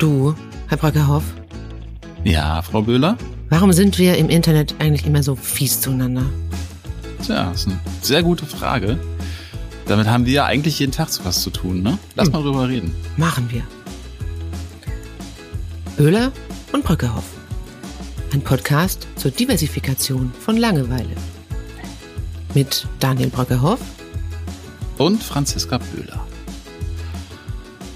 Du, Herr Brackerhoff, Ja, Frau Böhler? warum sind wir im Internet eigentlich immer so fies zueinander? Tja, das ist eine sehr gute Frage. Damit haben wir ja eigentlich jeden Tag so was zu tun, ne? Lass Hm. mal drüber reden. Machen wir. Böhler und Brückehoff. Ein Podcast zur Diversifikation von Langeweile. Mit Daniel Brückehoff. Und Franziska Böhler.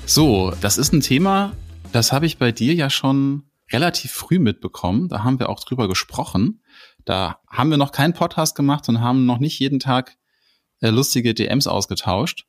So, das ist ein Thema, das habe ich bei dir ja schon relativ früh mitbekommen. Da haben wir auch drüber gesprochen. Da haben wir noch keinen Podcast gemacht und haben noch nicht jeden Tag äh, lustige DMs ausgetauscht.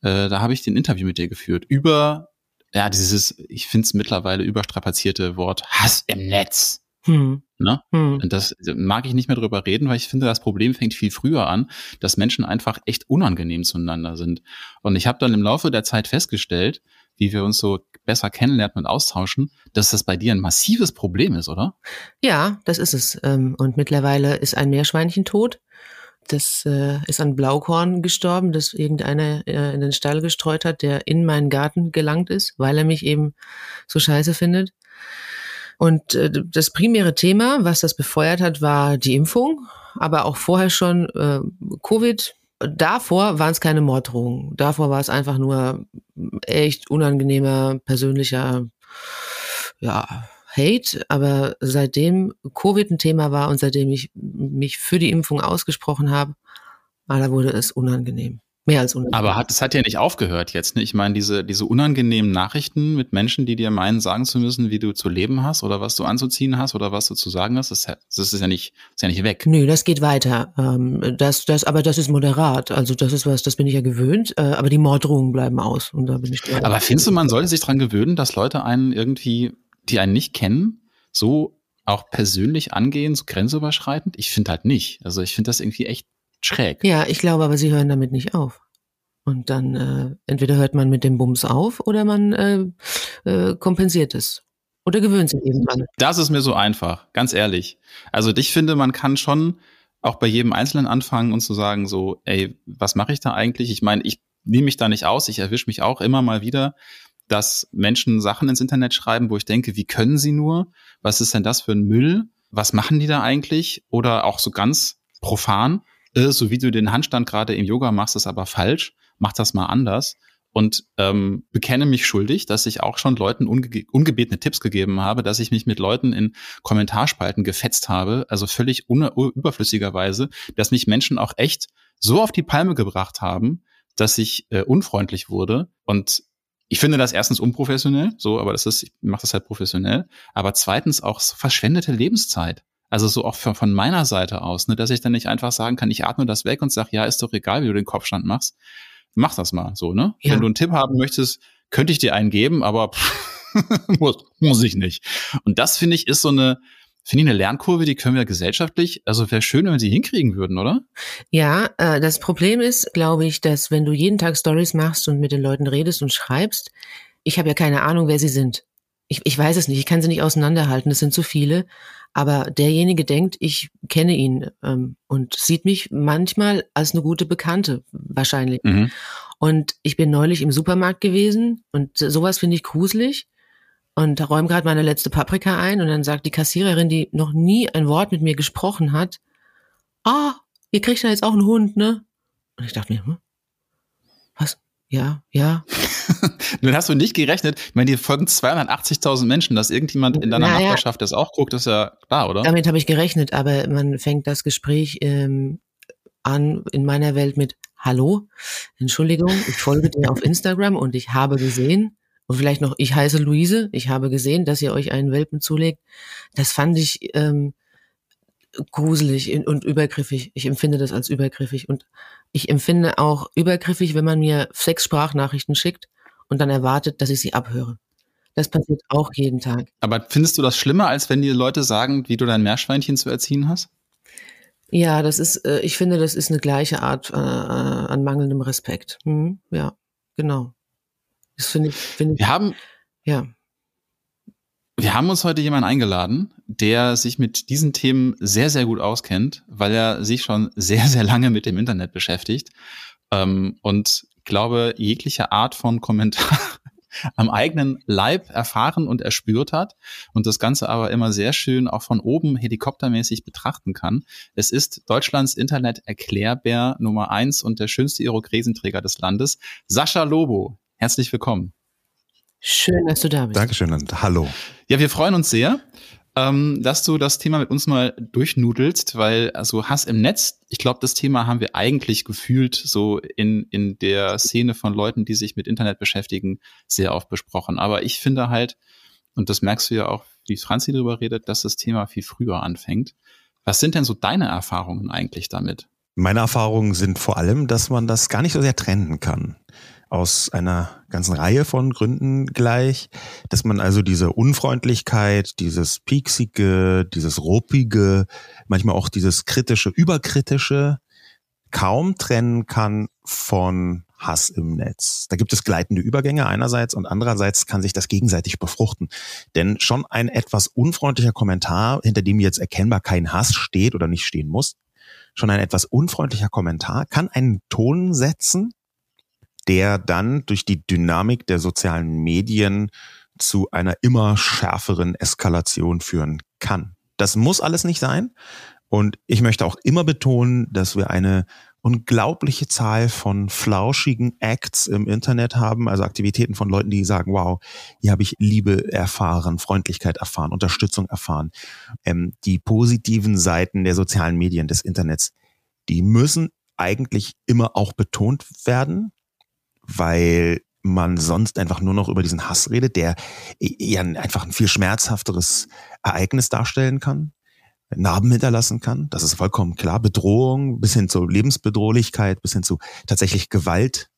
Äh, da habe ich den Interview mit dir geführt über, ja, dieses, ich finde es mittlerweile überstrapazierte Wort Hass im Netz. Hm. Ne? Hm. Und das mag ich nicht mehr drüber reden, weil ich finde, das Problem fängt viel früher an, dass Menschen einfach echt unangenehm zueinander sind. Und ich habe dann im Laufe der Zeit festgestellt, wie wir uns so besser kennenlernen und austauschen, dass das bei dir ein massives Problem ist, oder? Ja, das ist es. Ähm, Und mittlerweile ist ein Meerschweinchen tot. Das äh, ist an Blaukorn gestorben, das irgendeiner äh, in den Stall gestreut hat, der in meinen Garten gelangt ist, weil er mich eben so scheiße findet. Und äh, das primäre Thema, was das befeuert hat, war die Impfung, aber auch vorher schon äh, Covid. Davor waren es keine Morddrohungen. Davor war es einfach nur echt unangenehmer persönlicher ja, Hate, aber seitdem Covid ein Thema war und seitdem ich mich für die Impfung ausgesprochen habe, ah, da wurde es unangenehm. Mehr als unangenehm. Aber hat, es hat ja nicht aufgehört jetzt. Ne? Ich meine, diese, diese unangenehmen Nachrichten mit Menschen, die dir meinen, sagen zu müssen, wie du zu leben hast oder was du anzuziehen hast oder was du zu sagen hast, das, das ist ja nicht, ist ja nicht weg. Nö, das geht weiter. Ähm, das, das, aber das ist moderat. Also das ist was, das bin ich ja gewöhnt. Äh, aber die Morddrohungen bleiben aus. Und da bin ich Aber findest du, man sollte sich dran gewöhnen, dass Leute einen irgendwie, die einen nicht kennen, so auch persönlich angehen, so grenzüberschreitend? Ich finde halt nicht. Also ich finde das irgendwie echt schräg. Ja, ich glaube, aber sie hören damit nicht auf. Und dann äh, entweder hört man mit dem Bums auf oder man äh, äh, kompensiert es. Oder gewöhnt sich eben dran. Das ist mir so einfach, ganz ehrlich. Also ich finde, man kann schon auch bei jedem Einzelnen anfangen und zu sagen, so, ey, was mache ich da eigentlich? Ich meine, ich nehme mich da nicht aus, ich erwische mich auch immer mal wieder, dass Menschen Sachen ins Internet schreiben, wo ich denke, wie können sie nur? Was ist denn das für ein Müll? Was machen die da eigentlich? Oder auch so ganz profan, äh, so wie du den Handstand gerade im Yoga machst, ist aber falsch. Mach das mal anders. Und ähm, bekenne mich schuldig, dass ich auch schon Leuten unge ungebetene Tipps gegeben habe, dass ich mich mit Leuten in Kommentarspalten gefetzt habe, also völlig überflüssigerweise, dass mich Menschen auch echt so auf die Palme gebracht haben, dass ich äh, unfreundlich wurde. Und ich finde das erstens unprofessionell, so, aber das ist, ich mache das halt professionell. Aber zweitens auch verschwendete Lebenszeit. Also so auch von, von meiner Seite aus, ne, dass ich dann nicht einfach sagen kann, ich atme das weg und sag, ja, ist doch egal, wie du den Kopfstand machst. Mach das mal so, ne? Ja. Wenn du einen Tipp haben möchtest, könnte ich dir einen geben, aber pff, muss, muss ich nicht. Und das finde ich ist so eine, finde ich eine Lernkurve, die können wir gesellschaftlich, also wäre schön, wenn wir sie hinkriegen würden, oder? Ja, äh, das Problem ist, glaube ich, dass wenn du jeden Tag Stories machst und mit den Leuten redest und schreibst, ich habe ja keine Ahnung, wer sie sind. Ich, ich weiß es nicht, ich kann sie nicht auseinanderhalten, es sind zu viele. Aber derjenige denkt, ich kenne ihn ähm, und sieht mich manchmal als eine gute Bekannte, wahrscheinlich. Mhm. Und ich bin neulich im Supermarkt gewesen und sowas finde ich gruselig. Und räume gerade meine letzte Paprika ein und dann sagt die Kassiererin, die noch nie ein Wort mit mir gesprochen hat, ah, ihr kriegt ja jetzt auch einen Hund, ne? Und ich dachte mir, hm? was? Ja, ja. Nun hast du nicht gerechnet, ich meine, dir folgen 280.000 Menschen, dass irgendjemand in deiner Naja. Nachbarschaft das auch guckt, ist ja klar, oder? Damit habe ich gerechnet, aber man fängt das Gespräch ähm, an in meiner Welt mit Hallo, Entschuldigung, ich folge dir auf Instagram und ich habe gesehen, und vielleicht noch, ich heiße Luise, ich habe gesehen, dass ihr euch einen Welpen zulegt. Das fand ich ähm, gruselig und übergriffig. Ich empfinde das als übergriffig. Und ich empfinde auch übergriffig, wenn man mir sechs Sprachnachrichten schickt und dann erwartet, dass ich sie abhöre. Das passiert auch jeden Tag. Aber findest du das schlimmer, als wenn dir Leute sagen, wie du dein Meerschweinchen zu erziehen hast? Ja, das ist, äh, ich finde, das ist eine gleiche Art äh, an mangelndem Respekt. Hm, ja, genau. Das finde ich, finde ich, Wir haben, ja. wir haben uns heute jemanden eingeladen, der sich mit diesen Themen sehr, sehr gut auskennt, weil er sich schon sehr, sehr lange mit dem Internet beschäftigt. Ähm, und glaube, jegliche Art von Kommentar am eigenen Leib erfahren und erspürt hat und das Ganze aber immer sehr schön auch von oben helikoptermäßig betrachten kann. Es ist Deutschlands Internet-Erklärbär Nummer eins und der schönste Irokresenträger des Landes, Sascha Lobo. Herzlich willkommen. Schön, dass du da bist. Dankeschön und hallo. Ja, wir freuen uns sehr ähm, dass du das Thema mit uns mal durchnudelst, weil also Hass im Netz, ich glaube, das Thema haben wir eigentlich gefühlt so in, in der Szene von Leuten, die sich mit Internet beschäftigen, sehr oft besprochen. Aber ich finde halt, und das merkst du ja auch, wie Franzi darüber redet, dass das Thema viel früher anfängt. Was sind denn so deine Erfahrungen eigentlich damit? Meine Erfahrungen sind vor allem, dass man das gar nicht so sehr trennen kann aus einer ganzen Reihe von Gründen gleich, dass man also diese Unfreundlichkeit, dieses pieksige, dieses ruppige, manchmal auch dieses kritische, überkritische kaum trennen kann von Hass im Netz. Da gibt es gleitende Übergänge einerseits und andererseits kann sich das gegenseitig befruchten. Denn schon ein etwas unfreundlicher Kommentar, hinter dem jetzt erkennbar kein Hass steht oder nicht stehen muss, schon ein etwas unfreundlicher Kommentar kann einen Ton setzen, der dann durch die Dynamik der sozialen Medien zu einer immer schärferen Eskalation führen kann. Das muss alles nicht sein. Und ich möchte auch immer betonen, dass wir eine unglaubliche Zahl von flauschigen Acts im Internet haben, also Aktivitäten von Leuten, die sagen, wow, hier habe ich Liebe erfahren, Freundlichkeit erfahren, Unterstützung erfahren. Ähm, die positiven Seiten der sozialen Medien des Internets, die müssen eigentlich immer auch betont werden weil man sonst einfach nur noch über diesen Hass redet, der ja einfach ein viel schmerzhafteres Ereignis darstellen kann, Narben hinterlassen kann. Das ist vollkommen klar. Bedrohung bis hin zu Lebensbedrohlichkeit, bis hin zu tatsächlich Gewalt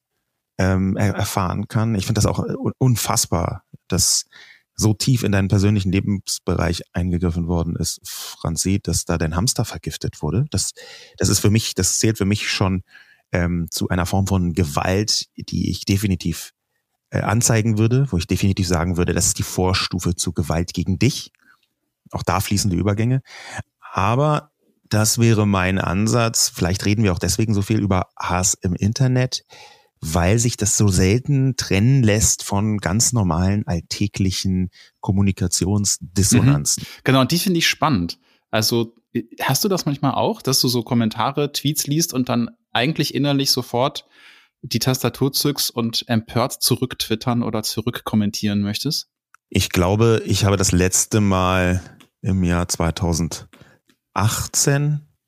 ähm, erfahren kann. Ich finde das auch unfassbar, dass so tief in deinen persönlichen Lebensbereich eingegriffen worden ist, Franzi, dass da dein Hamster vergiftet wurde. Das, das ist für mich, das zählt für mich schon ähm, zu einer Form von Gewalt, die ich definitiv äh, anzeigen würde, wo ich definitiv sagen würde, das ist die Vorstufe zu Gewalt gegen dich. Auch da fließende Übergänge. Aber das wäre mein Ansatz. Vielleicht reden wir auch deswegen so viel über Hass im Internet, weil sich das so selten trennen lässt von ganz normalen alltäglichen Kommunikationsdissonanzen. Mhm. Genau, und die finde ich spannend. Also hast du das manchmal auch, dass du so Kommentare, Tweets liest und dann eigentlich innerlich sofort die Tastatur zückst und empört zurücktwittern oder zurückkommentieren möchtest? Ich glaube, ich habe das letzte Mal im Jahr 2018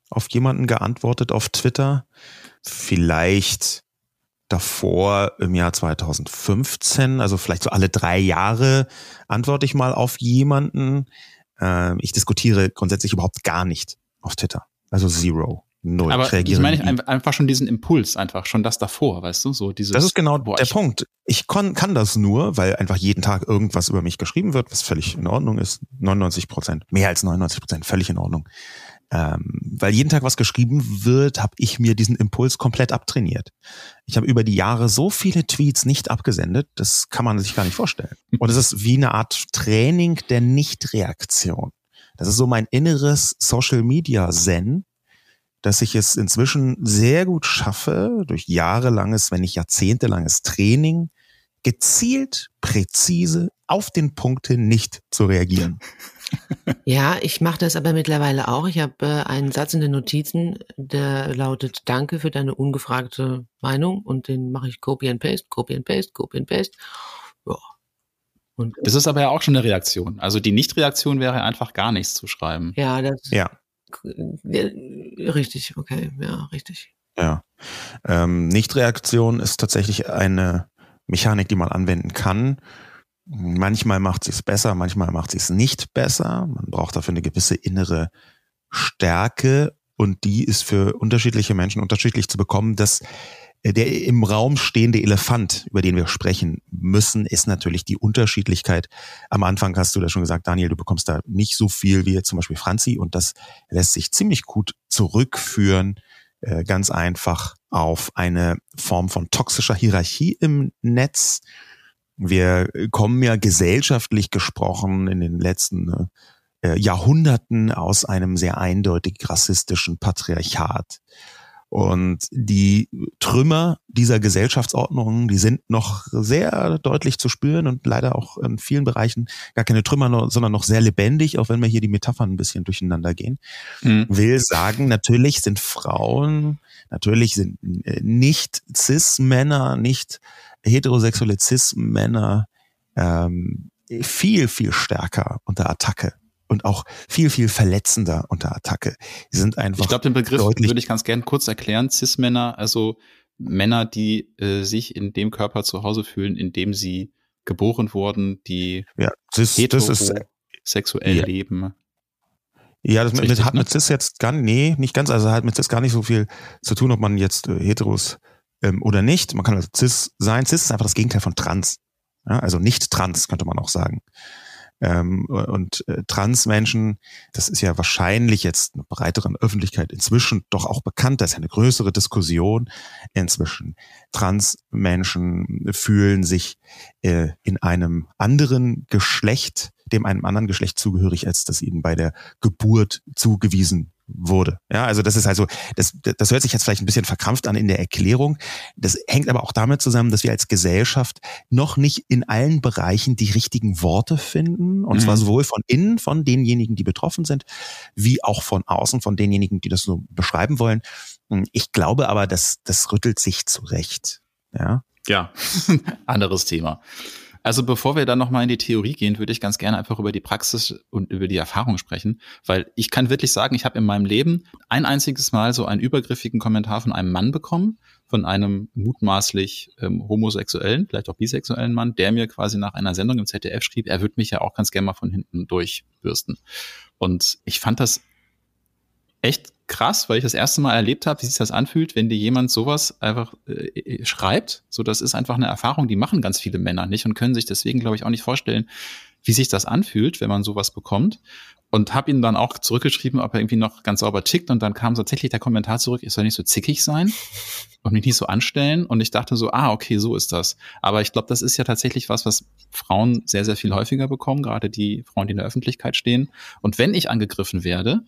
auf jemanden geantwortet auf Twitter. Vielleicht davor im Jahr 2015, also vielleicht so alle drei Jahre antworte ich mal auf jemanden. Ähm, ich diskutiere grundsätzlich überhaupt gar nicht auf Twitter. Also zero. Null. Aber ich, meine ich einfach schon diesen Impuls, einfach schon das davor, weißt du, so dieses. Das ist genau boah, der Punkt. Ich kann, kann das nur, weil einfach jeden Tag irgendwas über mich geschrieben wird, was völlig in Ordnung ist. 99 Prozent, mehr als 99 Prozent, völlig in Ordnung. Ähm, weil jeden Tag was geschrieben wird, habe ich mir diesen Impuls komplett abtrainiert. Ich habe über die Jahre so viele Tweets nicht abgesendet, das kann man sich gar nicht vorstellen. Und es ist wie eine Art Training der Nichtreaktion. Das ist so mein inneres Social Media Zen, dass ich es inzwischen sehr gut schaffe, durch jahrelanges, wenn nicht jahrzehntelanges Training, gezielt, präzise, auf den Punkt hin nicht zu reagieren. Ja, ich mache das aber mittlerweile auch. Ich habe äh, einen Satz in den Notizen, der lautet Danke für deine ungefragte Meinung und den mache ich Copy and Paste, Copy and Paste, Copy and Paste. Ja. Und, das ist aber ja auch schon eine Reaktion. Also die Nichtreaktion wäre einfach gar nichts zu schreiben. Ja, das ja. Richtig, okay, ja, richtig. Ja. Ähm, Nichtreaktion ist tatsächlich eine Mechanik, die man anwenden kann. Manchmal macht es besser, manchmal macht es nicht besser. Man braucht dafür eine gewisse innere Stärke und die ist für unterschiedliche Menschen unterschiedlich zu bekommen. Das der im Raum stehende Elefant, über den wir sprechen müssen, ist natürlich die Unterschiedlichkeit. Am Anfang hast du da schon gesagt, Daniel, du bekommst da nicht so viel wie zum Beispiel Franzi und das lässt sich ziemlich gut zurückführen, äh, ganz einfach auf eine Form von toxischer Hierarchie im Netz. Wir kommen ja gesellschaftlich gesprochen in den letzten äh, Jahrhunderten aus einem sehr eindeutig rassistischen Patriarchat. Und die Trümmer dieser Gesellschaftsordnung, die sind noch sehr deutlich zu spüren und leider auch in vielen Bereichen gar keine Trümmer, sondern noch sehr lebendig, auch wenn wir hier die Metaphern ein bisschen durcheinander gehen. Mhm. Will sagen, natürlich sind Frauen, natürlich sind äh, nicht Cis-Männer, nicht heterosexuelle Cis-Männer ähm, viel, viel stärker unter Attacke und auch viel, viel verletzender unter Attacke. Sie sind einfach. Ich glaube, den Begriff würde ich ganz gern kurz erklären. Cis-Männer, also Männer, die äh, sich in dem Körper zu Hause fühlen, in dem sie geboren wurden, die ja, cis, das ist, sexuell ja. leben. Ja, das, das mit, hat mit Cis jetzt gar nee, nicht ganz, also hat mit Cis gar nicht so viel zu tun, ob man jetzt äh, heteros ähm, oder nicht. Man kann also Cis sein. Cis ist einfach das Gegenteil von trans. Ja, also nicht trans, könnte man auch sagen. Ähm, und äh, Transmenschen, das ist ja wahrscheinlich jetzt einer breiteren Öffentlichkeit inzwischen doch auch bekannt. Da ist eine größere Diskussion inzwischen. Transmenschen fühlen sich äh, in einem anderen Geschlecht, dem einem anderen Geschlecht zugehörig, als das ihnen bei der Geburt zugewiesen wurde. Ja, also das ist also, das, das hört sich jetzt vielleicht ein bisschen verkrampft an in der Erklärung. Das hängt aber auch damit zusammen, dass wir als Gesellschaft noch nicht in allen Bereichen die richtigen Worte finden. Und mhm. zwar sowohl von innen, von denjenigen, die betroffen sind, wie auch von außen, von denjenigen, die das so beschreiben wollen. Ich glaube aber, dass das rüttelt sich zurecht. Ja. Ja, anderes Thema. Also bevor wir dann nochmal in die Theorie gehen, würde ich ganz gerne einfach über die Praxis und über die Erfahrung sprechen, weil ich kann wirklich sagen, ich habe in meinem Leben ein einziges Mal so einen übergriffigen Kommentar von einem Mann bekommen, von einem mutmaßlich ähm, homosexuellen, vielleicht auch bisexuellen Mann, der mir quasi nach einer Sendung im ZDF schrieb, er würde mich ja auch ganz gerne mal von hinten durchbürsten. Und ich fand das echt krass, weil ich das erste Mal erlebt habe, wie sich das anfühlt, wenn dir jemand sowas einfach äh, äh, schreibt. So, das ist einfach eine Erfahrung, die machen ganz viele Männer nicht und können sich deswegen, glaube ich, auch nicht vorstellen, wie sich das anfühlt, wenn man sowas bekommt. Und habe ihm dann auch zurückgeschrieben, ob er irgendwie noch ganz sauber tickt. Und dann kam tatsächlich der Kommentar zurück, ich soll nicht so zickig sein und mich nicht so anstellen. Und ich dachte so, ah, okay, so ist das. Aber ich glaube, das ist ja tatsächlich was, was Frauen sehr, sehr viel häufiger bekommen, gerade die Frauen, die in der Öffentlichkeit stehen. Und wenn ich angegriffen werde,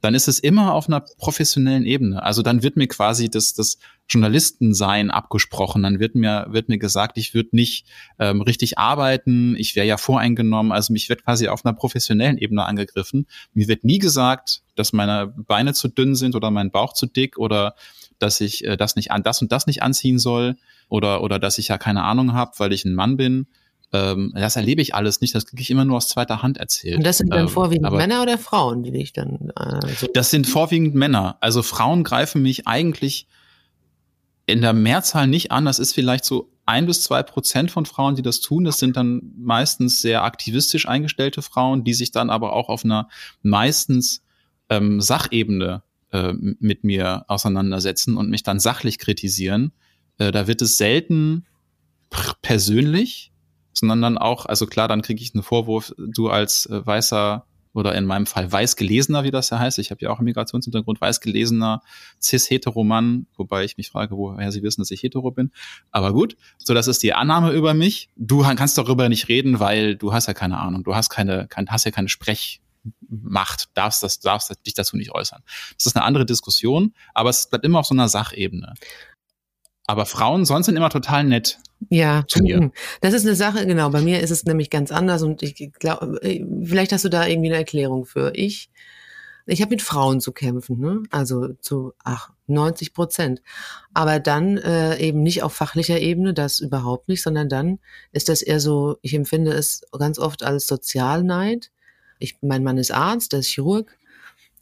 dann ist es immer auf einer professionellen Ebene. Also dann wird mir quasi das, das Journalistensein abgesprochen. Dann wird mir, wird mir gesagt, ich würde nicht ähm, richtig arbeiten, ich wäre ja voreingenommen. Also mich wird quasi auf einer professionellen Ebene angegriffen. Mir wird nie gesagt, dass meine Beine zu dünn sind oder mein Bauch zu dick oder dass ich äh, das nicht an das und das nicht anziehen soll oder oder dass ich ja keine Ahnung habe, weil ich ein Mann bin. Ähm, das erlebe ich alles nicht, das kriege ich immer nur aus zweiter Hand erzählt. Und das sind dann ähm, vorwiegend Männer oder Frauen, die dich dann. Äh, so das sind vorwiegend Männer. Also Frauen greifen mich eigentlich in der Mehrzahl nicht an. Das ist vielleicht so ein bis zwei Prozent von Frauen, die das tun. Das sind dann meistens sehr aktivistisch eingestellte Frauen, die sich dann aber auch auf einer meistens ähm, Sachebene äh, mit mir auseinandersetzen und mich dann sachlich kritisieren. Äh, da wird es selten persönlich, sondern dann auch, also klar, dann kriege ich einen Vorwurf, du als äh, weißer oder in meinem Fall weiß gelesener, wie das ja heißt. Ich habe ja auch einen Migrationshintergrund, weiß gelesener cis-hetero-Mann, wobei ich mich frage, woher sie wissen, dass ich hetero bin. Aber gut, so das ist die Annahme über mich. Du kannst darüber nicht reden, weil du hast ja keine Ahnung, du hast keine, kein, hast ja keine Sprechmacht, darfst das, darfst dich dazu nicht äußern. Das ist eine andere Diskussion, aber es bleibt immer auf so einer Sachebene. Aber Frauen sonst sind immer total nett. Ja, zu mir. Mhm. das ist eine Sache, genau. Bei mir ist es nämlich ganz anders und ich glaube, äh, vielleicht hast du da irgendwie eine Erklärung für. Ich, ich habe mit Frauen zu kämpfen, ne? also zu ach, 90 Prozent. Aber dann äh, eben nicht auf fachlicher Ebene, das überhaupt nicht, sondern dann ist das eher so, ich empfinde es ganz oft als Sozialneid. Ich, mein Mann ist Arzt, der ist Chirurg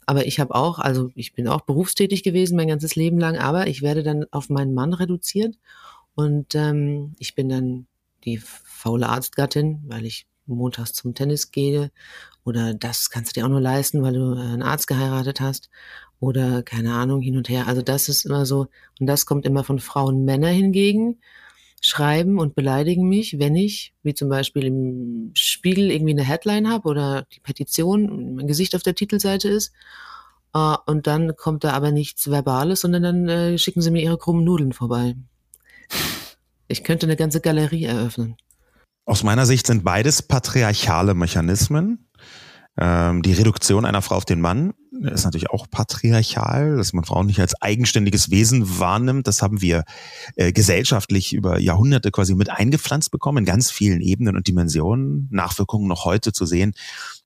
aber ich habe auch, also ich bin auch berufstätig gewesen mein ganzes Leben lang, aber ich werde dann auf meinen Mann reduziert und ähm, ich bin dann die faule Arztgattin, weil ich montags zum Tennis gehe oder das kannst du dir auch nur leisten, weil du einen Arzt geheiratet hast oder keine Ahnung hin und her. Also das ist immer so und das kommt immer von Frauen. Männer hingegen schreiben und beleidigen mich, wenn ich, wie zum Beispiel im Spiegel, irgendwie eine Headline habe oder die Petition, mein Gesicht auf der Titelseite ist. Äh, und dann kommt da aber nichts Verbales, sondern dann äh, schicken sie mir ihre krummen Nudeln vorbei. Ich könnte eine ganze Galerie eröffnen. Aus meiner Sicht sind beides patriarchale Mechanismen. Ähm, die Reduktion einer Frau auf den Mann ist natürlich auch patriarchal, dass man Frauen nicht als eigenständiges Wesen wahrnimmt. Das haben wir äh, gesellschaftlich über Jahrhunderte quasi mit eingepflanzt bekommen, in ganz vielen Ebenen und Dimensionen. Nachwirkungen noch heute zu sehen,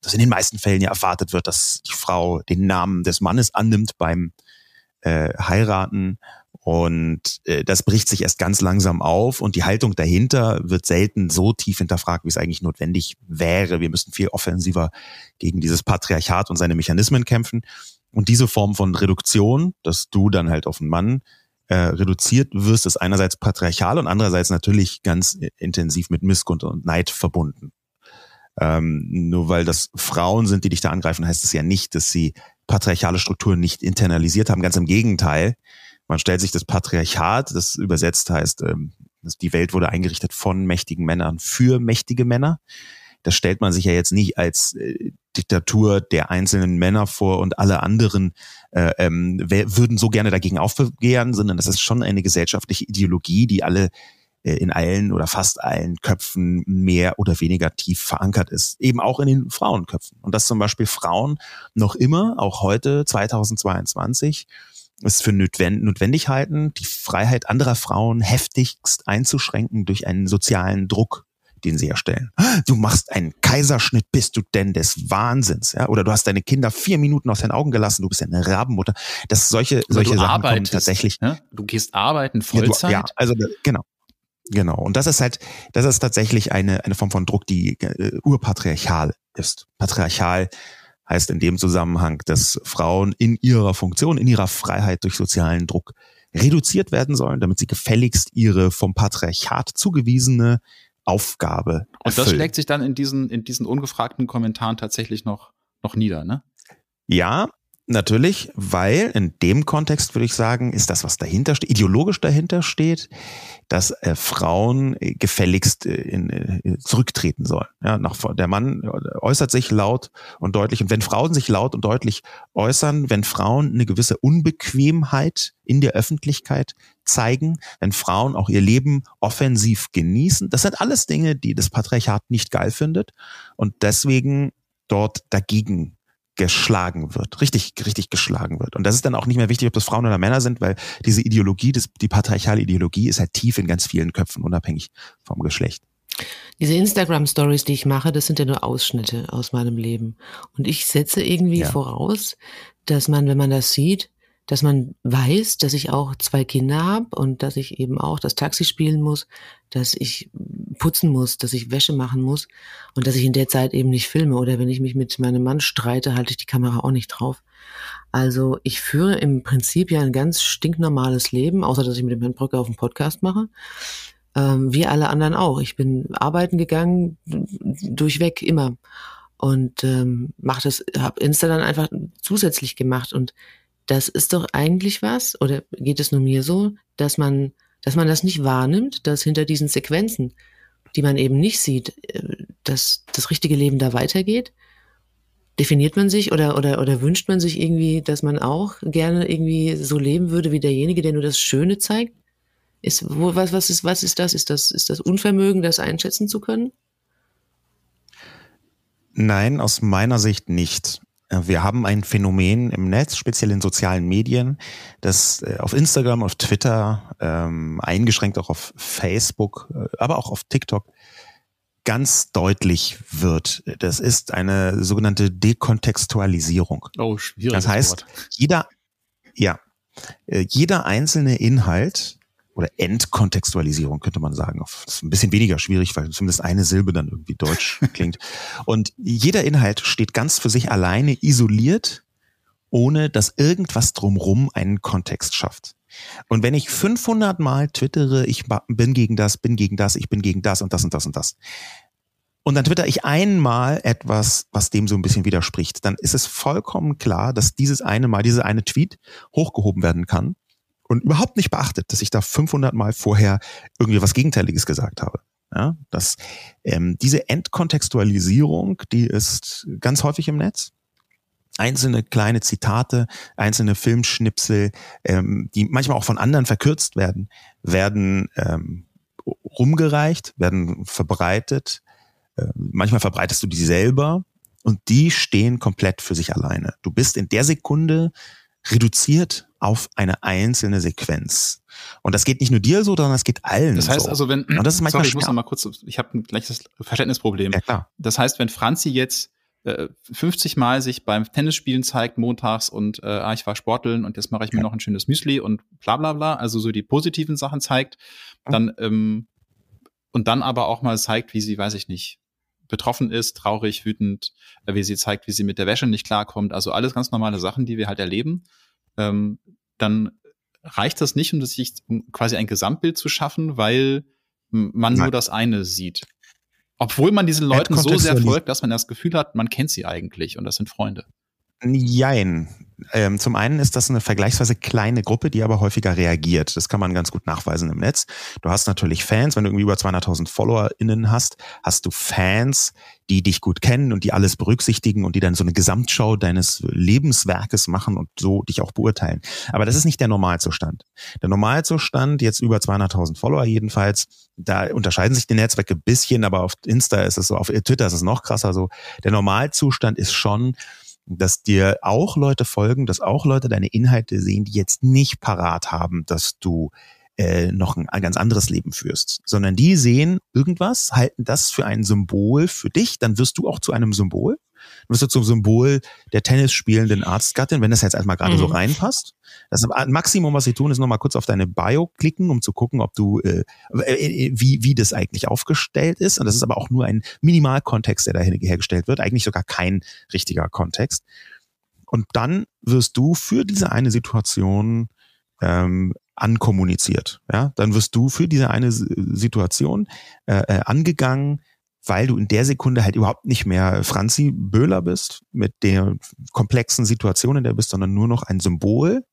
dass in den meisten Fällen ja erwartet wird, dass die Frau den Namen des Mannes annimmt beim äh, Heiraten und äh, das bricht sich erst ganz langsam auf und die Haltung dahinter wird selten so tief hinterfragt, wie es eigentlich notwendig wäre. Wir müssen viel offensiver gegen dieses Patriarchat und seine Mechanismen kämpfen. Und diese Form von Reduktion, dass du dann halt auf einen Mann äh, reduziert wirst, ist einerseits patriarchal und andererseits natürlich ganz intensiv mit Missgunst und Neid verbunden. Ähm, nur weil das Frauen sind, die dich da angreifen, heißt es ja nicht, dass sie patriarchale Strukturen nicht internalisiert haben. Ganz im Gegenteil. Man stellt sich das Patriarchat, das übersetzt heißt, ähm, die Welt wurde eingerichtet von mächtigen Männern für mächtige Männer. Das stellt man sich ja jetzt nicht als äh, Diktatur der einzelnen Männer vor und alle anderen äh, ähm, würden so gerne dagegen aufbegehren, sondern das ist schon eine gesellschaftliche Ideologie, die alle äh, in allen oder fast allen Köpfen mehr oder weniger tief verankert ist. Eben auch in den Frauenköpfen. Und dass zum Beispiel Frauen noch immer, auch heute 2022, es für notwendig halten, die Freiheit anderer Frauen heftigst einzuschränken durch einen sozialen Druck, den sie erstellen. Du machst einen Kaiserschnitt, bist du denn des Wahnsinns, ja? Oder du hast deine Kinder vier Minuten aus den Augen gelassen, du bist ja eine Rabenmutter. Das solche solche Sachen kommen tatsächlich. Ne? Du gehst arbeiten Vollzeit. Ja, du, ja, also genau. Genau. Und das ist halt, das ist tatsächlich eine, eine Form von Druck, die äh, urpatriarchal ist. Patriarchal heißt in dem Zusammenhang, dass Frauen in ihrer Funktion, in ihrer Freiheit durch sozialen Druck reduziert werden sollen, damit sie gefälligst ihre vom Patriarchat zugewiesene Aufgabe. Und das erfüllen. schlägt sich dann in diesen, in diesen ungefragten Kommentaren tatsächlich noch, noch nieder, ne? Ja, Natürlich, weil in dem Kontext würde ich sagen, ist das, was dahinter steht, ideologisch dahinter steht, dass äh, Frauen äh, gefälligst äh, in, äh, zurücktreten sollen. Ja, nach, der Mann äußert sich laut und deutlich. Und wenn Frauen sich laut und deutlich äußern, wenn Frauen eine gewisse Unbequemheit in der Öffentlichkeit zeigen, wenn Frauen auch ihr Leben offensiv genießen, das sind alles Dinge, die das Patriarchat nicht geil findet und deswegen dort dagegen geschlagen wird, richtig, richtig geschlagen wird. Und das ist dann auch nicht mehr wichtig, ob das Frauen oder Männer sind, weil diese Ideologie, das, die patriarchale Ideologie ist halt tief in ganz vielen Köpfen, unabhängig vom Geschlecht. Diese Instagram-Stories, die ich mache, das sind ja nur Ausschnitte aus meinem Leben. Und ich setze irgendwie ja. voraus, dass man, wenn man das sieht, dass man weiß, dass ich auch zwei Kinder habe und dass ich eben auch das Taxi spielen muss, dass ich putzen muss, dass ich Wäsche machen muss und dass ich in der Zeit eben nicht filme oder wenn ich mich mit meinem Mann streite, halte ich die Kamera auch nicht drauf. Also ich führe im Prinzip ja ein ganz stinknormales Leben, außer dass ich mit dem Herrn Brücke auf dem Podcast mache. Ähm, wie alle anderen auch. Ich bin arbeiten gegangen, durchweg immer und ähm, mache das, habe Insta dann einfach zusätzlich gemacht und das ist doch eigentlich was, oder geht es nur mir so, dass man, dass man das nicht wahrnimmt, dass hinter diesen Sequenzen, die man eben nicht sieht, äh, dass das richtige Leben da weitergeht? Definiert man sich oder, oder, oder wünscht man sich irgendwie, dass man auch gerne irgendwie so leben würde wie derjenige, der nur das Schöne zeigt? Ist, wo, was, was ist, was ist das? Ist das, ist das Unvermögen, das einschätzen zu können? Nein, aus meiner Sicht nicht. Äh, wir haben ein Phänomen im Netz, speziell in sozialen Medien, das äh, auf Instagram, auf Twitter, ähm, eingeschränkt auch auf Facebook, äh, aber auch auf TikTok ganz deutlich wird. Das ist eine sogenannte Dekontextualisierung. Oh, schwierig. Das heißt, jeder, ja, jeder einzelne Inhalt oder Entkontextualisierung könnte man sagen. Das ist ein bisschen weniger schwierig, weil zumindest eine Silbe dann irgendwie deutsch klingt. Und jeder Inhalt steht ganz für sich alleine isoliert, ohne dass irgendwas drumrum einen Kontext schafft. Und wenn ich 500 Mal twittere, ich bin gegen das, bin gegen das, ich bin gegen das und das und das und das. Und dann twitter ich einmal etwas, was dem so ein bisschen widerspricht. Dann ist es vollkommen klar, dass dieses eine Mal, diese eine Tweet hochgehoben werden kann und überhaupt nicht beachtet, dass ich da 500 Mal vorher irgendwie was Gegenteiliges gesagt habe. Ja, dass ähm, diese Entkontextualisierung, die ist ganz häufig im Netz. Einzelne kleine Zitate, einzelne Filmschnipsel, ähm, die manchmal auch von anderen verkürzt werden, werden ähm, rumgereicht, werden verbreitet. Äh, manchmal verbreitest du die selber und die stehen komplett für sich alleine. Du bist in der Sekunde reduziert auf eine einzelne Sequenz. Und das geht nicht nur dir so, sondern das geht allen Das heißt so. also, wenn, Und das ist manchmal sorry, ich muss noch mal kurz, ich habe ein gleiches Verständnisproblem. Ja, klar. Das heißt, wenn Franzi jetzt äh, 50 Mal sich beim Tennisspielen zeigt montags und äh, ah, ich war sporteln und jetzt mache ich mir Ja. noch ein schönes Müsli und bla bla bla, also so die positiven Sachen zeigt, dann ähm, und dann aber auch mal zeigt, wie sie, weiß ich nicht, betroffen ist, traurig, wütend, äh, wie sie zeigt, wie sie mit der Wäsche nicht klarkommt, also alles ganz normale Sachen, die wir halt erleben, ähm, dann reicht das nicht, um das sich um quasi ein Gesamtbild zu schaffen, weil man Nein. nur das eine sieht. Obwohl man diesen Leuten so sehr folgt, dass man das Gefühl hat, man kennt sie eigentlich und das sind Freunde. Jein. Ähm, zum einen ist das eine vergleichsweise kleine Gruppe, die aber häufiger reagiert. Das kann man ganz gut nachweisen im Netz. Du hast natürlich Fans, wenn du irgendwie über 200.000 FollowerInnen hast, hast du Fans, die dich gut kennen und die alles berücksichtigen und die dann so eine Gesamtschau deines Lebenswerkes machen und so dich auch beurteilen. Aber das ist nicht der Normalzustand. Der Normalzustand, jetzt über 200.000 Follower jedenfalls, da unterscheiden sich die Netzwerke bisschen, aber auf Insta ist es so, auf Twitter ist es noch krasser so. Der Normalzustand ist schon, dass dir auch Leute folgen, dass auch Leute deine Inhalte sehen, die jetzt nicht parat haben, dass du äh, noch ein, ein ganz anderes Leben führst, sondern die sehen irgendwas, halten das für ein Symbol für dich, dann wirst du auch zu einem Symbol. Du wirst du zum Symbol der Tennis spielenden Arztgattin, wenn das jetzt erstmal gerade so Mhm. reinpasst. Das Maximum, was sie tun, ist nochmal kurz auf deine Bio klicken, um zu gucken, ob du, äh, äh, wie, wie das eigentlich aufgestellt ist. Und das ist aber auch nur ein Minimalkontext, der da hergestellt wird, eigentlich sogar kein richtiger Kontext. Und dann wirst du für diese eine Situation ähm, ankommuniziert. Ja, dann wirst du für diese eine Situation äh, äh, angegangen, weil du in der Sekunde halt überhaupt nicht mehr Franzi Böhler bist mit der komplexen Situation, in der du bist, sondern nur noch ein Symbol,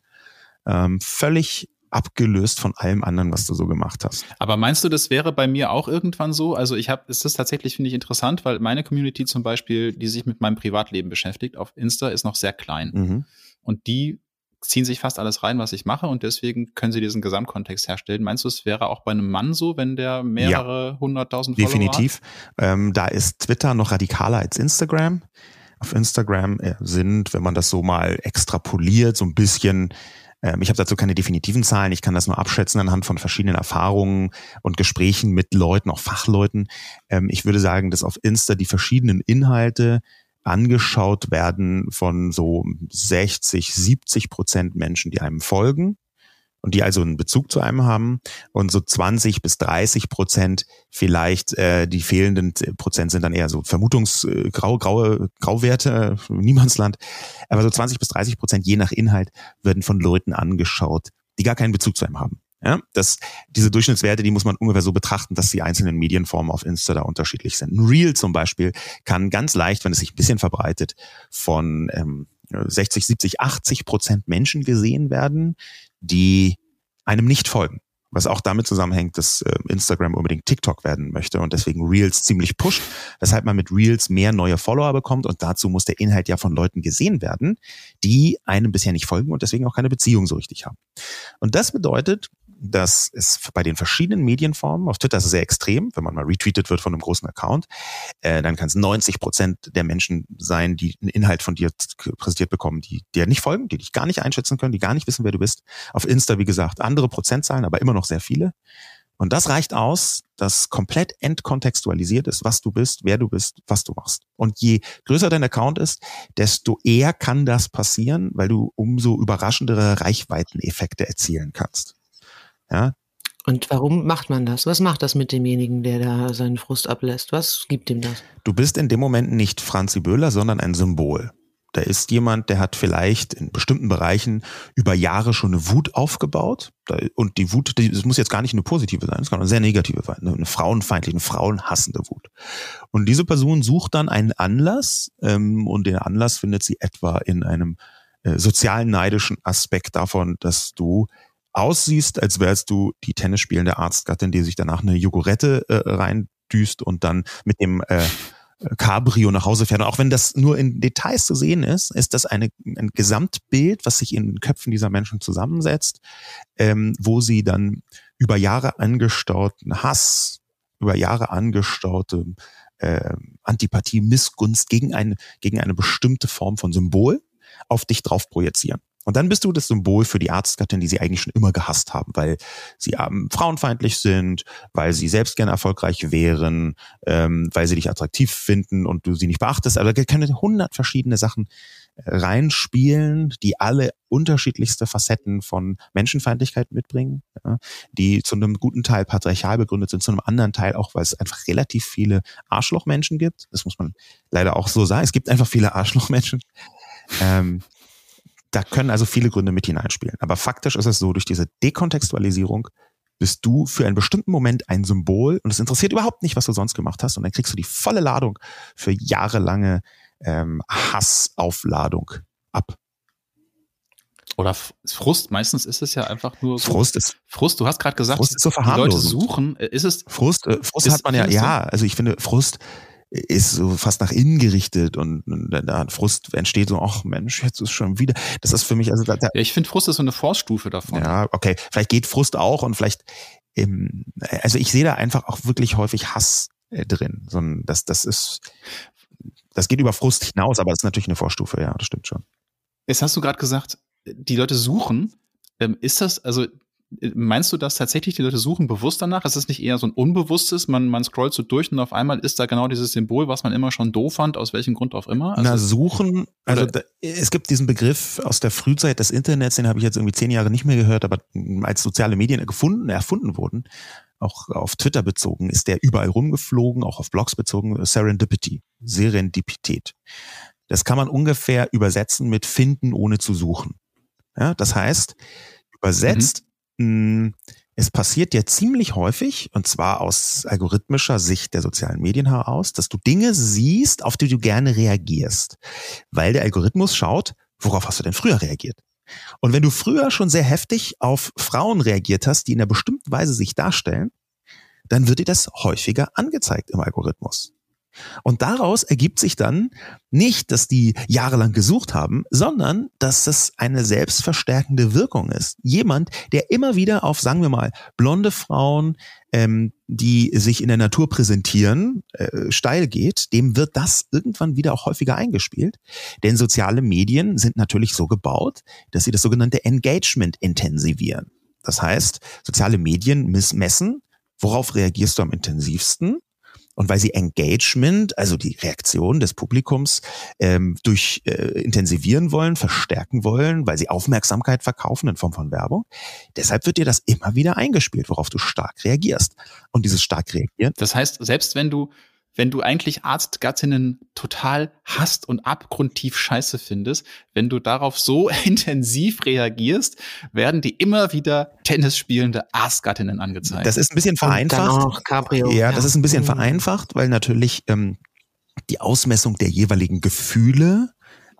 ähm, völlig abgelöst von allem anderen, was du so gemacht hast. Aber meinst du, das wäre bei mir auch irgendwann so? Also ich habe, ist das tatsächlich, finde ich, interessant, weil meine Community zum Beispiel, die sich mit meinem Privatleben beschäftigt, auf Insta ist noch sehr klein. Mhm. Und die ziehen sich fast alles rein, was ich mache und deswegen können sie diesen Gesamtkontext herstellen. Meinst du, es wäre auch bei einem Mann so, wenn der mehrere hunderttausend Follower hat? Definitiv. Ähm, da ist Twitter noch radikaler als Instagram. Auf Instagram äh, sind, wenn man das so mal extrapoliert, so ein bisschen, ähm, ich habe dazu keine definitiven Zahlen, ich kann das nur abschätzen anhand von verschiedenen Erfahrungen und Gesprächen mit Leuten, auch Fachleuten. Ähm, ich würde sagen, dass auf Insta die verschiedenen Inhalte angeschaut werden von so 60, 70 Prozent Menschen, die einem folgen und die also einen Bezug zu einem haben und so 20 bis 30 Prozent vielleicht äh, die fehlenden Prozent sind dann eher so Vermutungsgraue, grau, graue Grauwerte, äh, Niemandsland, aber so 20 bis 30 Prozent je nach Inhalt werden von Leuten angeschaut, die gar keinen Bezug zu einem haben. Ja, das, diese Durchschnittswerte, die muss man ungefähr so betrachten, dass die einzelnen Medienformen auf Insta da unterschiedlich sind. Ein Reel zum Beispiel kann ganz leicht, wenn es sich ein bisschen verbreitet, von ähm, 60, 70, 80 Prozent Menschen gesehen werden, die einem nicht folgen. Was auch damit zusammenhängt, dass äh, Instagram unbedingt TikTok werden möchte und deswegen Reels ziemlich pusht, weshalb man mit Reels mehr neue Follower bekommt und dazu muss der Inhalt ja von Leuten gesehen werden, die einem bisher nicht folgen und deswegen auch keine Beziehung so richtig haben. Und das bedeutet, dass es bei den verschiedenen Medienformen, auf Twitter ist es sehr extrem, wenn man mal retweetet wird von einem großen Account, äh, dann kann es 90 Prozent der Menschen sein, die einen Inhalt von dir präsentiert bekommen, die dir nicht folgen, die dich gar nicht einschätzen können, die gar nicht wissen, wer du bist. Auf Insta, wie gesagt, andere Prozentzahlen, aber immer noch sehr viele. Und das reicht aus, dass komplett entkontextualisiert ist, was du bist, wer du bist, was du machst. Und je größer dein Account ist, desto eher kann das passieren, weil du umso überraschendere Reichweiteneffekte erzielen kannst. Ja, Und warum macht man das? Was macht das mit demjenigen, der da seinen Frust ablässt? Was gibt ihm das? Du bist in dem Moment nicht Franzi Böhler, sondern ein Symbol. Da ist jemand, der hat vielleicht in bestimmten Bereichen über Jahre schon eine Wut aufgebaut. Und die Wut, das muss jetzt gar nicht eine positive sein, es kann eine sehr negative sein, eine frauenfeindliche, eine frauenhassende Wut. Und diese Person sucht dann einen Anlass ähm, und den Anlass findet sie etwa in einem äh, sozialen neidischen Aspekt davon, dass du aussiehst, als wärst du die tennisspielende Arztgattin, die sich danach eine Jogurette äh, reindüst und dann mit dem äh, Cabrio nach Hause fährt. Und auch wenn das nur in Details zu sehen ist, ist das eine, ein Gesamtbild, was sich in den Köpfen dieser Menschen zusammensetzt, ähm, wo sie dann über Jahre angestauten Hass, über Jahre angestaute äh, Antipathie, Missgunst gegen eine, gegen eine bestimmte Form von Symbol auf dich drauf projizieren. Und dann bist du das Symbol für die Arztgattin, die sie eigentlich schon immer gehasst haben, weil sie ähm, frauenfeindlich sind, weil sie selbst gerne erfolgreich wären, ähm, weil sie dich attraktiv finden und du sie nicht beachtest. Also da können hundert verschiedene Sachen äh, reinspielen, die alle unterschiedlichste Facetten von Menschenfeindlichkeit mitbringen, ja, die zu einem guten Teil patriarchal begründet sind, zu einem anderen Teil auch, weil es einfach relativ viele Arschlochmenschen gibt. Das muss man leider auch so sagen. Es gibt einfach viele Arschlochmenschen. Ähm, da können also viele Gründe mit hineinspielen. Aber faktisch ist es so, durch diese Dekontextualisierung bist du für einen bestimmten Moment ein Symbol und es interessiert überhaupt nicht, was du sonst gemacht hast. Und dann kriegst du die volle Ladung für jahrelange ähm, Hassaufladung ab. Oder Frust, meistens ist es ja einfach nur so. Frust ist. Frust, du hast gerade gesagt, Frust ist so die Leute suchen. Äh, ist es. Frust, äh, Frust ist, hat man ja, ja, also ich finde, Frust ist so fast nach innen gerichtet und, und da Frust entsteht so, ach Mensch, jetzt ist schon wieder. Das ist für mich also da, da ja, ich finde Frust ist so eine Vorstufe davon. Ja, okay, vielleicht geht Frust auch und vielleicht ähm, also ich sehe da einfach auch wirklich häufig Hass äh, drin, so ein, das das ist das geht über Frust hinaus, aber das ist natürlich eine Vorstufe, ja, das stimmt schon. Jetzt hast du gerade gesagt, die Leute suchen. Ähm, ist das, also Meinst du, dass tatsächlich die Leute suchen bewusst danach? Ist das nicht eher so ein unbewusstes? Man, man scrollt so durch und auf einmal ist da genau dieses Symbol, was man immer schon doof fand, aus welchem Grund auch immer? Also, Na, suchen, also da, es gibt diesen Begriff aus der Frühzeit des Internets, den habe ich jetzt irgendwie zehn Jahre nicht mehr gehört, aber als soziale Medien gefunden, erfunden wurden, auch auf Twitter bezogen, ist der überall rumgeflogen, auch auf Blogs bezogen, Serendipity, Serendipität. Das kann man ungefähr übersetzen mit finden, ohne zu suchen. Ja, das heißt, übersetzt, mhm hm, es passiert ja ziemlich häufig, und zwar aus algorithmischer Sicht der sozialen Medien heraus, dass du Dinge siehst, auf die du gerne reagierst. Weil der Algorithmus schaut, worauf hast du denn früher reagiert? Und wenn du früher schon sehr heftig auf Frauen reagiert hast, die in einer bestimmten Weise sich darstellen, dann wird dir das häufiger angezeigt im Algorithmus. Und daraus ergibt sich dann nicht, dass die jahrelang gesucht haben, sondern dass das eine selbstverstärkende Wirkung ist. Jemand, der immer wieder auf, sagen wir mal, blonde Frauen, ähm, die sich in der Natur präsentieren, äh, steil geht, dem wird das irgendwann wieder auch häufiger eingespielt. Denn soziale Medien sind natürlich so gebaut, dass sie das sogenannte Engagement intensivieren. Das heißt, soziale Medien messen, worauf reagierst du am intensivsten und weil sie Engagement, also die Reaktion des Publikums, ähm, durch äh, intensivieren wollen, verstärken wollen, weil sie Aufmerksamkeit verkaufen in Form von Werbung. Deshalb wird dir das immer wieder eingespielt, worauf du stark reagierst. Und dieses stark reagieren. Das heißt, selbst wenn du wenn du eigentlich Arztgattinnen total hasst und abgrundtief scheiße findest, wenn du darauf so intensiv reagierst, werden die immer wieder Tennis spielende Arztgattinnen angezeigt. Das ist ein bisschen vereinfacht. Cabrio. Ja, das ist ein bisschen mhm. vereinfacht, weil natürlich ähm, die Ausmessung der jeweiligen Gefühle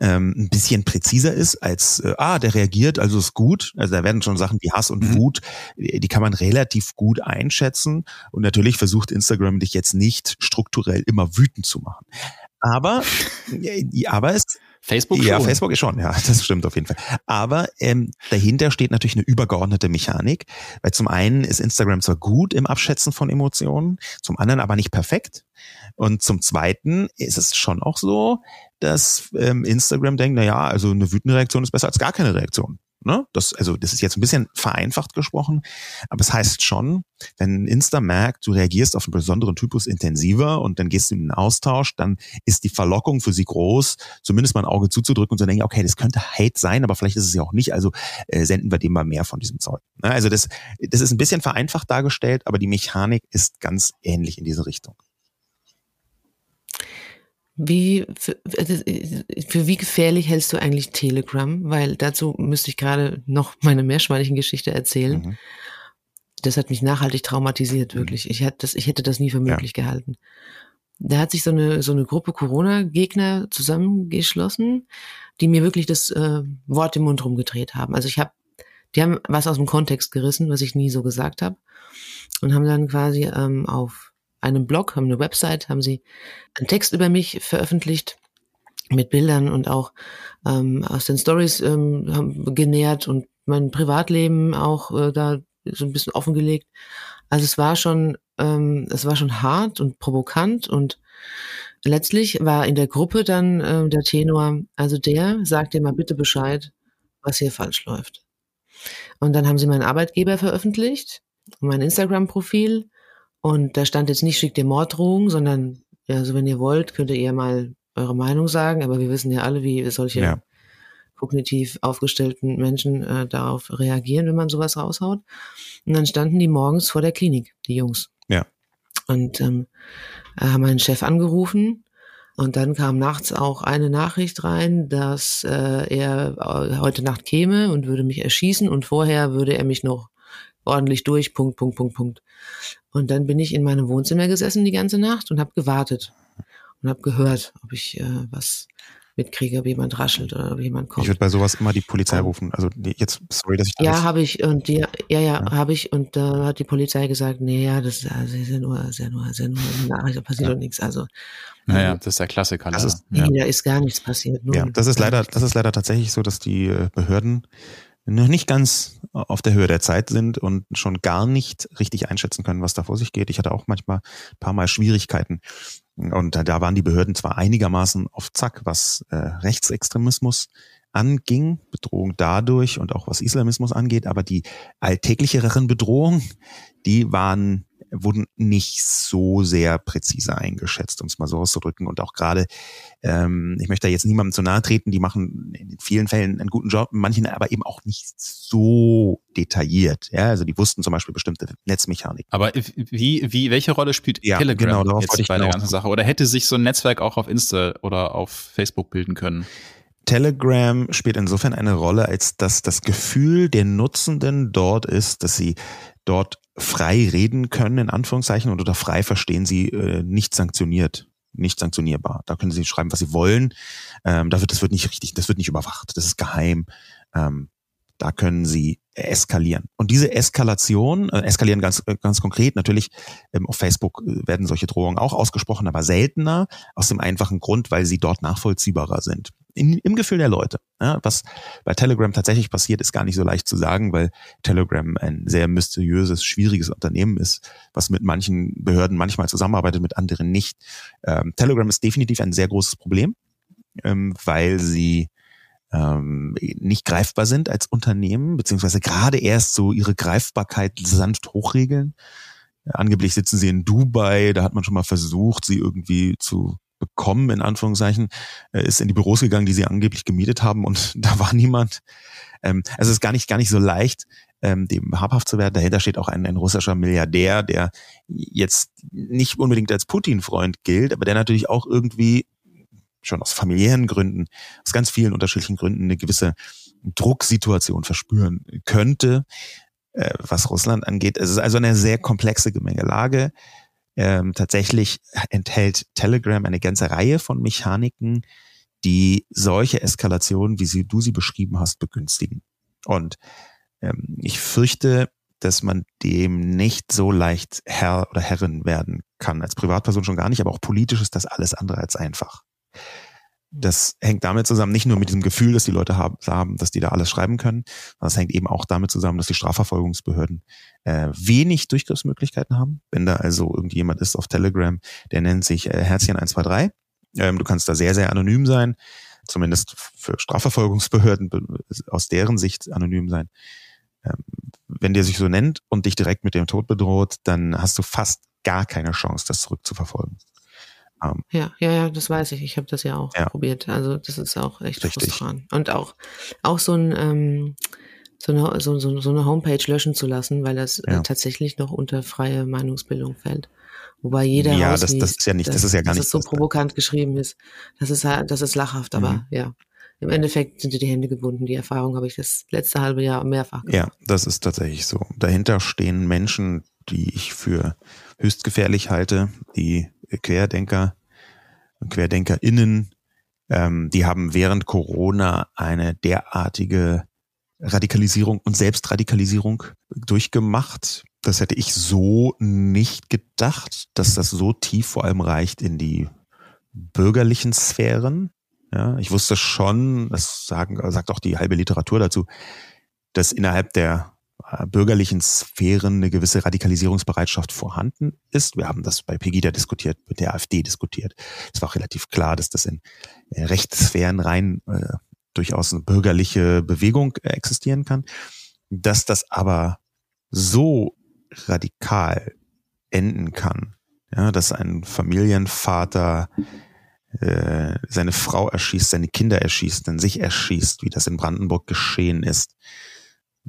ähm, ein bisschen präziser ist als, äh, ah, der reagiert, also ist gut. Also da werden schon Sachen wie Hass und mhm. Wut, die, die kann man relativ gut einschätzen. Und natürlich versucht Instagram dich jetzt nicht strukturell immer wütend zu machen. Aber, aber es Facebook schon. Ja, Facebook ist schon, ja, das stimmt auf jeden Fall. Aber ähm, dahinter steht natürlich eine übergeordnete Mechanik, weil zum einen ist Instagram zwar gut im Abschätzen von Emotionen, zum anderen aber nicht perfekt. Und zum zweiten ist es schon auch so, dass ähm, Instagram denkt, na ja, also eine wütende Reaktion ist besser als gar keine Reaktion. Ne? Das, also das ist jetzt ein bisschen vereinfacht gesprochen, aber es heißt schon, wenn Insta merkt, du reagierst auf einen besonderen Typus intensiver und dann gehst du in den Austausch, dann ist die Verlockung für sie groß, zumindest mal ein Auge zuzudrücken und zu denken, okay, das könnte Hate sein, aber vielleicht ist es ja auch nicht, also äh, senden wir dem mal mehr von diesem Zeug. Ne? Also das, das ist ein bisschen vereinfacht dargestellt, aber die Mechanik ist ganz ähnlich in diese Richtung. Wie, für, also, für wie gefährlich hältst du eigentlich Telegram? Weil dazu müsste ich gerade noch meine Meerschweinchengeschichte erzählen. Mhm. Das hat mich nachhaltig traumatisiert, mhm. wirklich. Ich, hätte das, ich hätte das nie für möglich ja. gehalten. Da hat sich so eine, so eine Gruppe Corona-Gegner zusammengeschlossen, die mir wirklich das äh, Wort im Mund rumgedreht haben. Also ich habe, die haben was aus dem Kontext gerissen, was ich nie so gesagt habe. Und haben dann quasi ähm, auf einem Blog, haben eine Website, haben sie einen Text über mich veröffentlicht mit Bildern und auch ähm, aus den Stories ähm, genährt und mein Privatleben auch äh, da so ein bisschen offengelegt. Also es war schon, ähm, es war schon hart und provokant und letztlich war in der Gruppe dann äh, der Tenor, also der sagt dir mal bitte Bescheid, was hier falsch läuft. Und dann haben sie meinen Arbeitgeber veröffentlicht, mein Instagram-Profil und da stand jetzt nicht schickt dir Morddrohungen, sondern ja, also wenn ihr wollt, könnt ihr mal eure Meinung sagen, aber wir wissen ja alle, wie solche ja. kognitiv aufgestellten Menschen äh, darauf reagieren, wenn man sowas raushaut. Und dann standen die morgens vor der Klinik, die Jungs. Ja. Und ähm, haben meinen Chef angerufen und dann kam nachts auch eine Nachricht rein, dass äh, er äh, heute Nacht käme und würde mich erschießen und vorher würde er mich noch ordentlich durch, Punkt, Punkt, Punkt, Punkt. Und dann bin ich in meinem Wohnzimmer gesessen die ganze Nacht und habe gewartet und habe gehört, ob ich äh, was mitkriege, ob jemand raschelt oder ob jemand kommt. Ich würde bei sowas immer die Polizei rufen. Also jetzt, sorry, dass ich da Ja, habe ich und die, ja, ja, ja. habe ich und da hat die Polizei gesagt, nee, ja, das also, ist ja nur, ist ja nur, ist ja nur eine Nachricht, da passiert ja. doch nichts. Also naja, das ist der Klassiker. Das ist, ja. Nee, da ist gar nichts passiert. ja, das ist leider, das ist leider tatsächlich so, dass die äh, Behörden noch nicht ganz auf der Höhe der Zeit sind und schon gar nicht richtig einschätzen können, was da vor sich geht. Ich hatte auch manchmal ein paar Mal Schwierigkeiten. Und da waren die Behörden zwar einigermaßen auf Zack, was äh, Rechtsextremismus anging, Bedrohung dadurch und auch was Islamismus angeht, aber die alltäglicheren Bedrohungen, die waren wurden nicht so sehr präzise eingeschätzt, um es mal so auszudrücken. Und auch gerade, ähm, ich möchte da jetzt niemandem zu nahe treten, die machen in vielen Fällen einen guten Job, manchen aber eben auch nicht so detailliert. Ja, also die wussten zum Beispiel bestimmte Netzmechanik. Aber wie, wie, welche Rolle spielt ja, Telegram genau, jetzt bei der ganzen Sache? Oder hätte sich so ein Netzwerk auch auf Insta oder auf Facebook bilden können? Telegram spielt insofern eine Rolle, als dass das Gefühl der Nutzenden dort ist, dass sie dort frei reden können, in Anführungszeichen, unter frei verstehen sie äh, nicht sanktioniert, nicht sanktionierbar. Da können sie schreiben, was sie wollen. Ähm, da wird, das wird nicht richtig, das wird nicht überwacht, das ist geheim. Ähm, da können sie eskalieren. Und diese Eskalation, äh, eskalieren ganz, äh, ganz konkret, natürlich ähm, auf Facebook äh, werden solche Drohungen auch ausgesprochen, aber seltener, aus dem einfachen Grund, weil sie dort nachvollziehbarer sind. In, Im Gefühl der Leute. Ja, was bei Telegram tatsächlich passiert, ist gar nicht so leicht zu sagen, weil Telegram ein sehr mysteriöses, schwieriges Unternehmen ist, was mit manchen Behörden manchmal zusammenarbeitet, mit anderen nicht. Ähm, Telegram ist definitiv ein sehr großes Problem, ähm, weil sie ähm, nicht greifbar sind als Unternehmen, beziehungsweise gerade erst so ihre Greifbarkeit sanft hochregeln. Angeblich sitzen sie in Dubai, da hat man schon mal versucht, sie irgendwie zu bekommen, in Anführungszeichen, äh, ist in die Büros gegangen, die sie angeblich gemietet haben und da war niemand. Ähm, also es ist gar nicht, gar nicht so leicht, ähm, dem habhaft zu werden. Dahinter steht auch ein, ein russischer Milliardär, der jetzt nicht unbedingt als Putin-Freund gilt, aber der natürlich auch irgendwie schon aus familiären Gründen, aus ganz vielen unterschiedlichen Gründen eine gewisse Drucksituation verspüren könnte, äh, was Russland angeht. Es ist also eine sehr komplexe Gemengelage. Ähm, tatsächlich enthält Telegram eine ganze Reihe von Mechaniken, die solche Eskalationen, wie sie, du sie beschrieben hast, begünstigen. Und ähm, ich fürchte, dass man dem nicht so leicht Herr oder Herrin werden kann. Als Privatperson schon gar nicht, aber auch politisch ist das alles andere als einfach. Das hängt damit zusammen, nicht nur mit diesem Gefühl, dass die Leute haben, dass die da alles schreiben können, sondern es hängt eben auch damit zusammen, dass die Strafverfolgungsbehörden äh, wenig Durchgriffsmöglichkeiten haben. Wenn da also irgendjemand ist auf Telegram, der nennt sich äh, Herzchen123, ähm, du kannst da sehr, sehr anonym sein, zumindest für Strafverfolgungsbehörden aus deren Sicht anonym sein. Ähm, wenn der sich so nennt und dich direkt mit dem Tod bedroht, dann hast du fast gar keine Chance, das zurückzuverfolgen. Um, ja, ja, ja, das weiß ich. Ich habe das ja auch ja. probiert. Also das ist auch echt Richtig. frustrant. Und auch, auch so ein ähm, so eine, so, so, so eine Homepage löschen zu lassen, weil das äh, ja. äh, tatsächlich noch unter freie Meinungsbildung fällt. Wobei jeder Ja, das, das ist ja nicht, dass, das ist ja gar nicht. Dass es so provokant geschrieben ist. Das ist das ist lachhaft, aber mhm. ja. Im Endeffekt sind dir die Hände gebunden. Die Erfahrung habe ich das letzte halbe Jahr mehrfach gemacht. Ja, das ist tatsächlich so. Dahinter stehen Menschen, die ich für höchst gefährlich halte, die Querdenker, QuerdenkerInnen, ähm, die haben während Corona eine derartige Radikalisierung und Selbstradikalisierung durchgemacht. Das hätte ich so nicht gedacht, dass das so tief vor allem reicht in die bürgerlichen Sphären. Ja, ich wusste schon, das sagen, sagt auch die halbe Literatur dazu, dass innerhalb der bürgerlichen Sphären eine gewisse Radikalisierungsbereitschaft vorhanden ist. Wir haben das bei Pegida diskutiert, mit der AfD diskutiert. Es war auch relativ klar, dass das in äh, Rechtssphären rein äh, durchaus eine bürgerliche Bewegung äh, existieren kann. Dass das aber so radikal enden kann, ja, dass ein Familienvater äh, seine Frau erschießt, seine Kinder erschießt, dann sich erschießt, wie das in Brandenburg geschehen ist,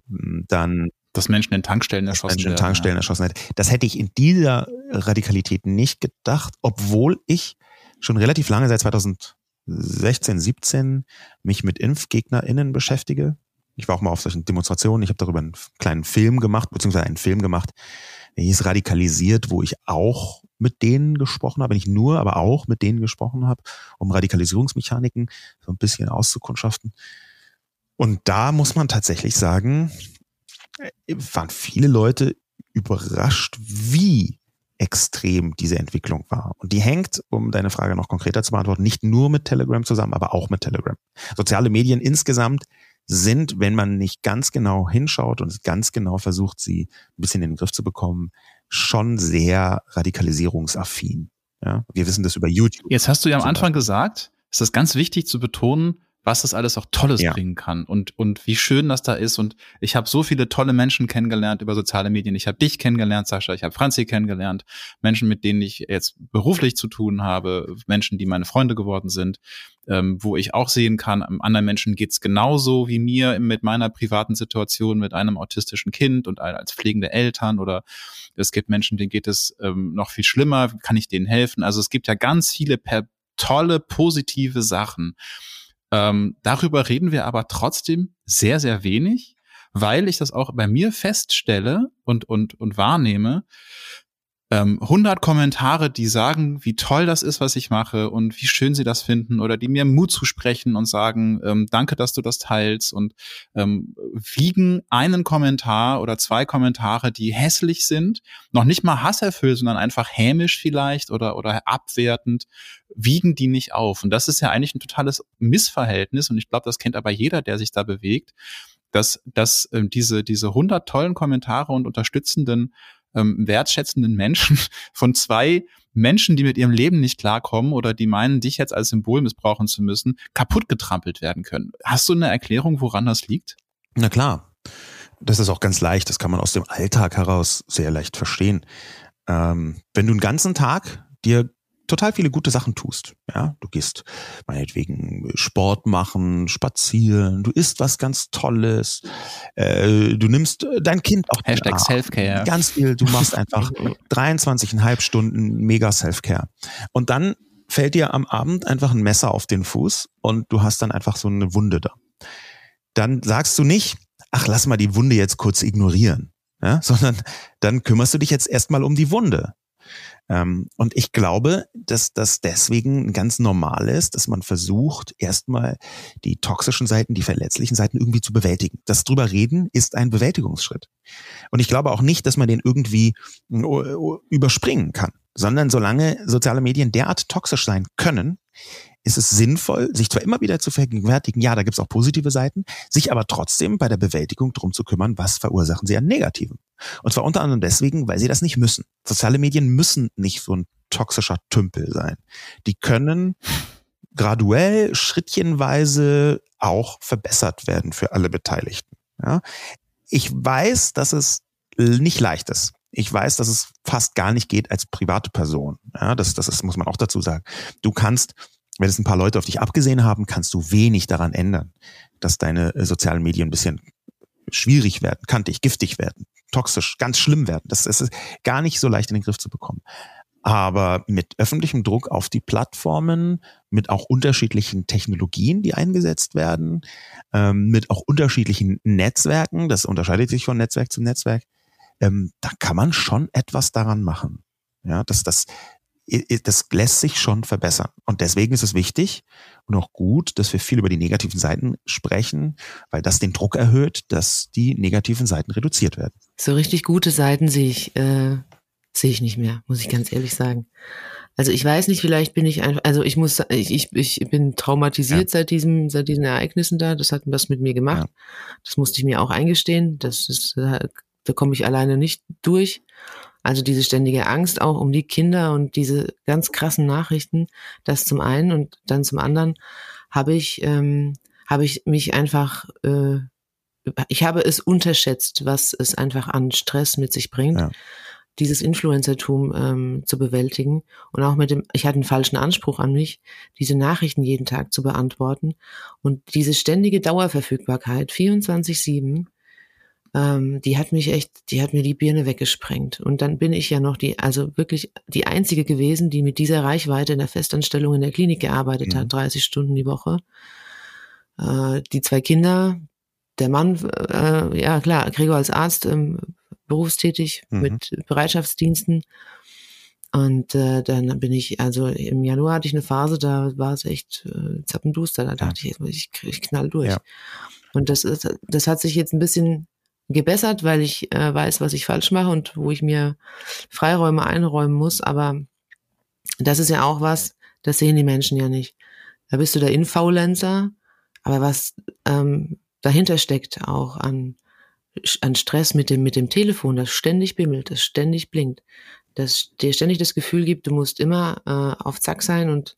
dann dass Menschen in Tankstellen erschossen Menschen in Tankstellen ja. erschossen hätte. Das hätte ich in dieser Radikalität nicht gedacht, obwohl ich schon relativ lange seit 2016, 17 mich mit ImpfgegnerInnen beschäftige. Ich war auch mal auf solchen Demonstrationen. Ich habe darüber einen kleinen Film gemacht, beziehungsweise einen Film gemacht, der hieß Radikalisiert, wo ich auch mit denen gesprochen habe, nicht nur, aber auch mit denen gesprochen habe, um Radikalisierungsmechaniken so ein bisschen auszukundschaften. Und da muss man tatsächlich sagen, äh, waren viele Leute überrascht, wie extrem diese Entwicklung war. Und die hängt, um deine Frage noch konkreter zu beantworten, nicht nur mit Telegram zusammen, aber auch mit Telegram. Soziale Medien insgesamt sind, wenn man nicht ganz genau hinschaut und ganz genau versucht, sie ein bisschen in den Griff zu bekommen, schon sehr radikalisierungsaffin. Ja, wir wissen das über YouTube. Jetzt hast du ja am Anfang gesagt, ist das ganz wichtig zu betonen, was das alles auch Tolles ja. bringen kann und, und wie schön das da ist. Und ich habe so viele tolle Menschen kennengelernt über soziale Medien. Ich habe dich kennengelernt, Sascha, ich habe Franzi kennengelernt, Menschen, mit denen ich jetzt beruflich zu tun habe, Menschen, die meine Freunde geworden sind, ähm, wo ich auch sehen kann, anderen Menschen geht's genauso wie mir mit meiner privaten Situation mit einem autistischen Kind und als pflegende Eltern oder es gibt Menschen, denen geht es ähm, noch viel schlimmer, kann ich denen helfen? Also es gibt ja ganz viele per tolle, positive Sachen. Ähm, darüber reden wir aber trotzdem sehr, sehr wenig, weil ich das auch bei mir feststelle und, und, und wahrnehme, ähm, 100 Kommentare, die sagen, wie toll das ist, was ich mache und wie schön sie das finden oder die mir Mut zusprechen und sagen, ähm, danke, dass du das teilst und ähm, wiegen einen Kommentar oder zwei Kommentare, die hässlich sind, noch nicht mal hasserfüllt, sondern einfach hämisch vielleicht oder, oder abwertend, wiegen die nicht auf. Und das ist ja eigentlich ein totales Missverhältnis und ich glaube, das kennt aber jeder, der sich da bewegt, dass, dass ähm, diese, diese 100 tollen Kommentare und unterstützenden ähm, wertschätzenden Menschen von zwei Menschen, die mit ihrem Leben nicht klarkommen oder die meinen, dich jetzt als Symbol missbrauchen zu müssen, kaputt getrampelt werden können. Hast du eine Erklärung, woran das liegt? Na klar. Das ist auch ganz leicht. Das kann man aus dem Alltag heraus sehr leicht verstehen. Ähm, wenn du einen ganzen Tag dir total viele gute Sachen tust. Ja, du gehst meinetwegen Sport machen, spazieren, du isst was ganz Tolles, äh, du nimmst äh, dein Kind auch Hashtag Selfcare. Ganz viel, du machst einfach 23,5 Stunden mega Selfcare. Und dann fällt dir am Abend einfach ein Messer auf den Fuß und du hast dann einfach so eine Wunde da. Dann sagst du nicht, ach, lass mal die Wunde jetzt kurz ignorieren. Ja, sondern dann kümmerst du dich jetzt erstmal um die Wunde. Ähm, und ich glaube, dass das deswegen ganz normal ist, dass man versucht, erstmal die toxischen Seiten, die verletzlichen Seiten irgendwie zu bewältigen. Das drüber reden ist ein Bewältigungsschritt. Und ich glaube auch nicht, dass man den irgendwie äh, überspringen kann, sondern solange soziale Medien derart toxisch sein können, ist es sinnvoll, sich zwar immer wieder zu vergegenwärtigen, ja, da gibt es auch positive Seiten, sich aber trotzdem bei der Bewältigung drum zu kümmern, was verursachen sie an Negativen. Und zwar unter anderem deswegen, weil sie das nicht müssen. Soziale Medien müssen nicht so ein toxischer Tümpel sein. Die können graduell, schrittchenweise auch verbessert werden für alle Beteiligten. Ja? Ich weiß, dass es nicht leicht ist. Ich weiß, dass es fast gar nicht geht als private Person. Ja, das, das ist, muss man auch dazu sagen. Du kannst wenn es ein paar Leute auf dich abgesehen haben, kannst du wenig daran ändern, dass deine äh, sozialen Medien ein bisschen schwierig werden, kantig, giftig werden, toxisch, ganz schlimm werden. Das, ist gar nicht so leicht in den Griff zu bekommen. Aber mit öffentlichem Druck auf die Plattformen, mit auch unterschiedlichen Technologien, die eingesetzt werden, ähm, mit auch unterschiedlichen Netzwerken, das unterscheidet sich von Netzwerk zu Netzwerk, ähm, da kann man schon etwas daran machen. Ja, dass das das lässt sich schon verbessern. Und deswegen ist es wichtig und auch gut, dass wir viel über die negativen Seiten sprechen, weil das den Druck erhöht, dass die negativen Seiten reduziert werden. So richtig gute Seiten sehe ich äh, sehe ich nicht mehr, muss ich ganz ehrlich sagen. Also ich weiß nicht, vielleicht bin ich einfach, also ich muss, ich, ich, ich bin traumatisiert ja. seit diesem, seit diesen Ereignissen da. Das hat was mit mir gemacht. Ja. Das musste ich mir auch eingestehen. Das ist, da komme ich alleine nicht durch. Also diese ständige Angst auch um die Kinder und diese ganz krassen Nachrichten, das zum einen und dann zum anderen habe ich, ähm, habe ich mich einfach, äh, ich habe es unterschätzt, was es einfach an Stress mit sich bringt. Ja dieses Influencertum ähm, zu bewältigen und auch mit dem, ich hatte einen falschen Anspruch an mich, diese Nachrichten jeden Tag zu beantworten und diese ständige Dauerverfügbarkeit, 24-7, ähm, die hat mich echt, die hat mir die Birne weggesprengt. Und dann bin ich ja noch die, also wirklich die einzige gewesen, die mit dieser Reichweite in der Festanstellung in der Klinik gearbeitet mhm. hat, 30 Stunden die Woche. Äh, die zwei Kinder, der Mann, äh, ja klar, Gregor als Arzt, ähm, berufstätig mhm. mit Bereitschaftsdiensten. Und äh, dann bin ich, also im Januar hatte ich eine Phase, da war es echt äh, zappenduster. Da dachte ja. ich, ich, ich knall durch. Ja. Und das ist, das hat sich jetzt ein bisschen gebessert, weil ich äh, weiß, was ich falsch mache und wo ich mir Freiräume einräumen muss. Aber das ist ja auch was, das sehen die Menschen ja nicht. Da bist du der Infaulenzer, aber was ähm, dahinter steckt auch an an Stress mit dem, mit dem Telefon, das ständig bimmelt, das ständig blinkt, das dir ständig das Gefühl gibt, du musst immer äh, auf Zack sein und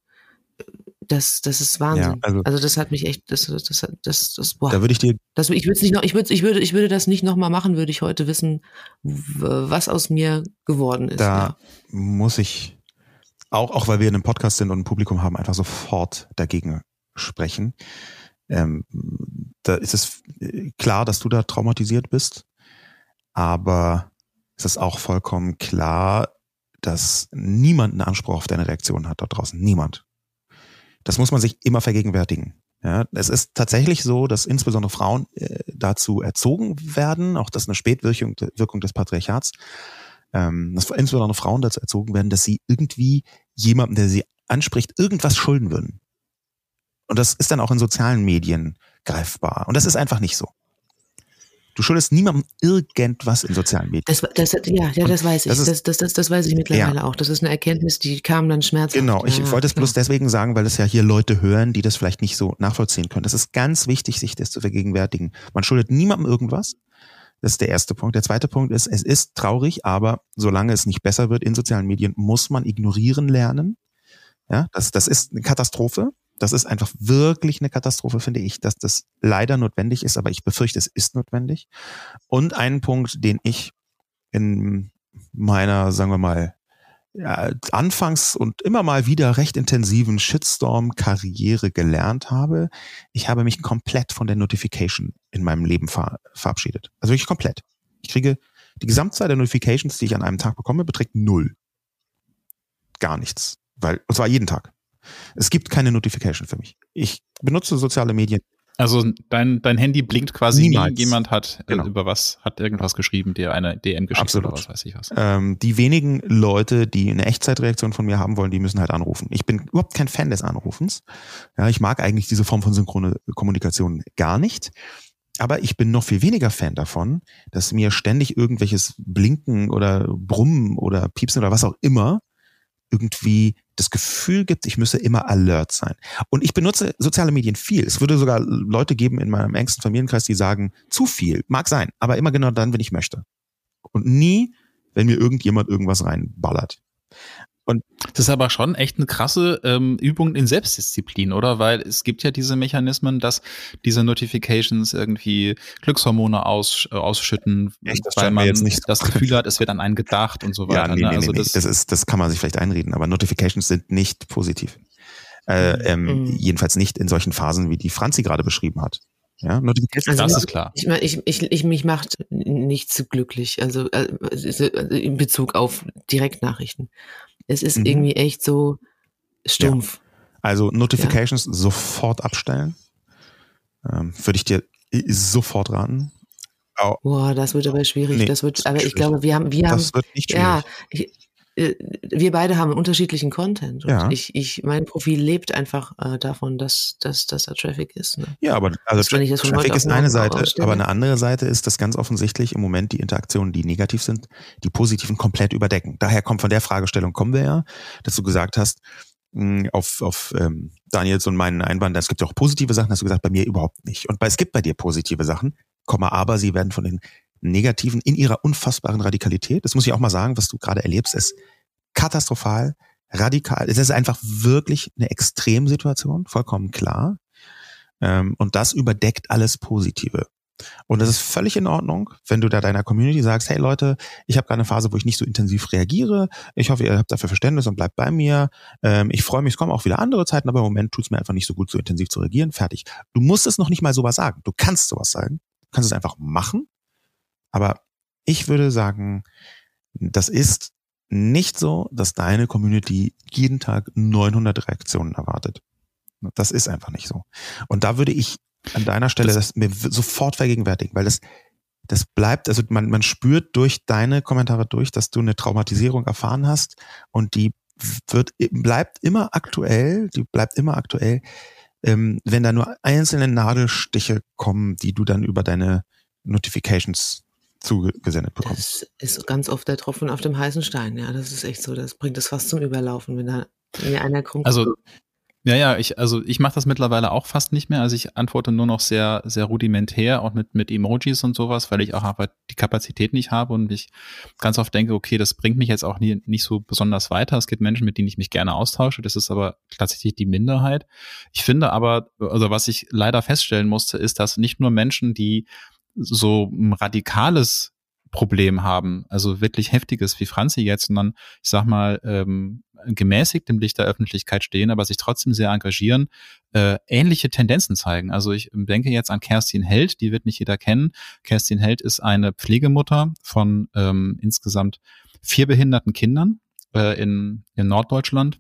das, das ist Wahnsinn. Ja, also, also, das hat mich echt, das, das, das, das, boah. Da würde ich dir. Das, ich würde nicht noch, ich würde, ich würde, ich würde das nicht nochmal machen, würde ich heute wissen, was aus mir geworden ist. Da ja. muss ich auch, auch weil wir in einem Podcast sind und ein Publikum haben, einfach sofort dagegen sprechen. Ähm, da ist es äh, klar, dass du da traumatisiert bist, aber es ist auch vollkommen klar, dass niemand einen Anspruch auf deine Reaktion hat da draußen. Niemand. Das muss man sich immer vergegenwärtigen. Ja, es ist tatsächlich so, dass insbesondere Frauen äh, dazu erzogen werden, auch das ist eine Spätwirkung Wirkung des Patriarchats, ähm, dass insbesondere Frauen dazu erzogen werden, dass sie irgendwie jemandem, der sie anspricht, irgendwas schulden würden. Und das ist dann auch in sozialen Medien greifbar. Und das ist einfach nicht so. Du schuldest niemandem irgendwas in sozialen Medien. Das, das, ja, ja, das weiß ich. Das, ist, das, das, das, weiß ich mittlerweile ja. auch. Das ist eine Erkenntnis, die kam dann schmerzhaft. Genau, ich ja, wollte es bloß deswegen sagen, weil es ja hier Leute hören, die das vielleicht nicht so nachvollziehen können. Das ist ganz wichtig, sich das zu vergegenwärtigen. Man schuldet niemandem irgendwas. Das ist der erste Punkt. Der zweite Punkt ist, es ist traurig, aber solange es nicht besser wird in sozialen Medien, muss man ignorieren lernen. Ja, das, das ist eine Katastrophe. Das ist einfach wirklich eine Katastrophe, finde ich, dass das leider notwendig ist, aber ich befürchte, es ist notwendig. Und ein Punkt, den ich in meiner, sagen wir mal, ja, anfangs und immer mal wieder recht intensiven Shitstorm-Karriere gelernt habe, ich habe mich komplett von der Notification in meinem Leben ver verabschiedet. Also wirklich komplett. Ich kriege die Gesamtzahl der Notifications, die ich an einem Tag bekomme, beträgt null. Gar nichts. Weil, und zwar jeden Tag. Es gibt keine Notification für mich. Ich benutze soziale Medien. Also dein, dein Handy blinkt quasi Niemals. nie. Jemand hat äh, genau. über was, hat irgendwas geschrieben, dir eine DM geschickt Absolut. oder was weiß ich was. Ähm, die wenigen Leute, die eine Echtzeitreaktion von mir haben wollen, die müssen halt anrufen. Ich bin überhaupt kein Fan des Anrufens. Ja, ich mag eigentlich diese Form von synchrone Kommunikation gar nicht. Aber ich bin noch viel weniger Fan davon, dass mir ständig irgendwelches Blinken oder Brummen oder Piepsen oder was auch immer irgendwie das Gefühl gibt, ich müsse immer alert sein. Und ich benutze soziale Medien viel. Es würde sogar Leute geben in meinem engsten Familienkreis, die sagen, zu viel, mag sein, aber immer genau dann, wenn ich möchte. Und nie, wenn mir irgendjemand irgendwas reinballert. Und das ist aber schon echt eine krasse ähm, Übung in Selbstdisziplin, oder? Weil es gibt ja diese Mechanismen, dass diese Notifications irgendwie Glückshormone aus, äh, ausschütten, echt, das weil man jetzt nicht das Gefühl hat, es wird an einen gedacht und so weiter. Ja, nee, ne? nee, also nee, das, das, ist, das kann man sich vielleicht einreden, aber Notifications sind nicht positiv. Äh, mhm. ähm, mhm. Jedenfalls nicht in solchen Phasen, wie die Franzi gerade beschrieben hat. Ja, Notifications. Also, das ist klar. Ich, ich, ich, ich mich macht nichts glücklich, also äh, in Bezug auf Direktnachrichten. Es ist mhm. irgendwie echt so stumpf. Ja. Also Notifications ja. sofort abstellen. Ähm, Würde ich dir sofort raten. Boah, das wird aber schwierig. Nee, das wird, aber ich glaube, wir haben, wir haben. Das wird nicht schwierig. Ja, ich, wir beide haben unterschiedlichen Content. Und Ja. ich, ich, mein Profil lebt einfach äh, davon, dass, dass, dass da Traffic ist. Ne? Ja, aber also von Traffic ist eine Seite, ausstelle. aber eine andere Seite ist, dass ganz offensichtlich im Moment die Interaktionen, die negativ sind, die positiven komplett überdecken. Daher kommt von der Fragestellung kommen wir ja, dass du gesagt hast, mh, auf, auf ähm, Daniels und meinen Einwand, es gibt ja auch positive Sachen, hast du gesagt, bei mir überhaupt nicht. Und bei, es gibt bei dir positive Sachen, Komma, aber sie werden von den negativen in ihrer unfassbaren Radikalität, das muss ich auch mal sagen, was du gerade erlebst, ist katastrophal, radikal. Es ist einfach wirklich eine Extremsituation, vollkommen klar. Ähm, und das überdeckt alles Positive. Und das ist völlig in Ordnung, wenn du da deiner Community sagst, hey Leute, ich habe gerade eine Phase, wo ich nicht so intensiv reagiere. Ich hoffe, ihr habt dafür Verständnis und bleibt bei mir. Ähm, ich freue mich, es kommen auch wieder andere Zeiten, aber im Moment tut es mir einfach nicht so gut, so intensiv zu reagieren. Fertig. Du musst es noch nicht mal sowas sagen. Du kannst sowas sagen. Du kannst es einfach machen. Aber ich würde sagen, das ist nicht so, dass deine Community jeden Tag 900 Reaktionen erwartet. Das ist einfach nicht so. Und da würde ich an deiner Stelle das, Das- mir sofort vergegenwärtigen, weil das, das bleibt, also man, man spürt durch deine Kommentare durch, dass du eine Traumatisierung erfahren hast und die wird, bleibt immer aktuell, die bleibt immer aktuell, ähm, wenn da nur einzelne Nadelstiche kommen, die du dann über deine Notifications zugesendet bekommst. Das ist ganz oft der Tropfen auf dem heißen Stein. Ja, das ist echt so. Das bringt es fast zum Überlaufen, wenn da mir einer kommt. Also ja, ja, ich, also ich mache das mittlerweile auch fast nicht mehr. Also ich antworte nur noch sehr, sehr rudimentär, auch mit, mit Emojis und sowas, weil ich auch einfach die Kapazität nicht habe und ich ganz oft denke, okay, das bringt mich jetzt auch nie, nicht so besonders weiter. Es gibt Menschen, mit denen ich mich gerne austausche. Das ist aber tatsächlich die Minderheit. Ich finde aber, also was ich leider feststellen musste, ist, dass nicht nur Menschen, die so ein radikales Problem haben, also wirklich heftiges wie Franzi jetzt, sondern ich sag mal, ähm, gemäßigt im Licht der Öffentlichkeit stehen, aber sich trotzdem sehr engagieren, äh, ähnliche Tendenzen zeigen. Also ich denke jetzt an Kerstin Held, die wird nicht jeder kennen. Kerstin Held ist eine Pflegemutter von ähm, insgesamt vier behinderten Kindern äh, in, in Norddeutschland.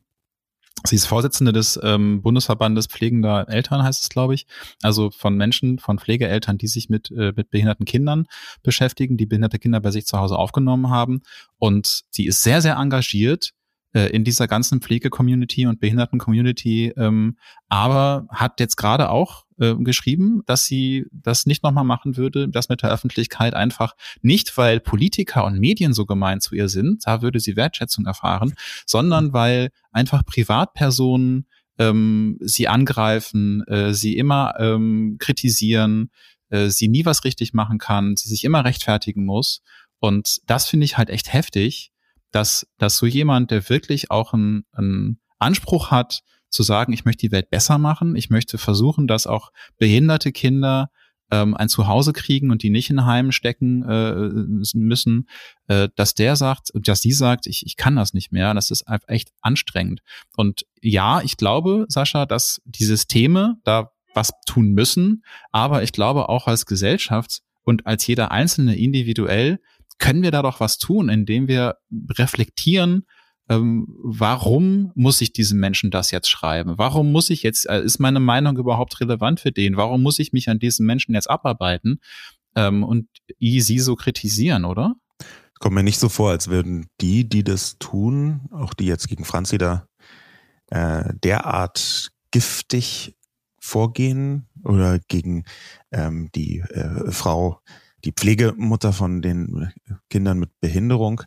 Sie ist Vorsitzende des ähm, Bundesverbandes pflegender Eltern, heißt es, glaube ich. Also von Menschen, von Pflegeeltern, die sich mit, äh, mit behinderten Kindern beschäftigen, die behinderte Kinder bei sich zu Hause aufgenommen haben. Und sie ist sehr, sehr engagiert äh, in dieser ganzen Pflege-Community und Behinderten-Community, ähm, aber hat jetzt gerade auch äh, geschrieben, dass sie das nicht nochmal machen würde, das mit der Öffentlichkeit einfach nicht, weil Politiker und Medien so gemein zu ihr sind, da würde sie Wertschätzung erfahren, sondern weil einfach Privatpersonen ähm, sie angreifen, äh, sie immer ähm, kritisieren, äh, sie nie was richtig machen kann, sie sich immer rechtfertigen muss. Und das finde ich halt echt heftig, dass, dass so jemand, der wirklich auch einen, einen Anspruch hat, zu sagen, ich möchte die Welt besser machen, ich möchte versuchen, dass auch behinderte Kinder ähm, ein Zuhause kriegen und die nicht in Heimen stecken äh, müssen, äh, dass der sagt, dass die sagt, ich, ich kann das nicht mehr, das ist echt anstrengend. Und ja, ich glaube, Sascha, dass die Systeme da was tun müssen, aber ich glaube auch als Gesellschaft und als jeder Einzelne individuell können wir da doch was tun, indem wir reflektieren, ähm, warum muss ich diesem Menschen das jetzt schreiben? Warum muss ich jetzt, äh, ist meine Meinung überhaupt relevant für den? Warum muss ich mich an diesen Menschen jetzt abarbeiten ähm, und sie so kritisieren, oder? Kommt mir nicht so vor, als würden die, die das tun, auch die jetzt gegen Franzi da äh, derart giftig vorgehen oder gegen ähm, die äh, Frau, die Pflegemutter von den Kindern mit Behinderung,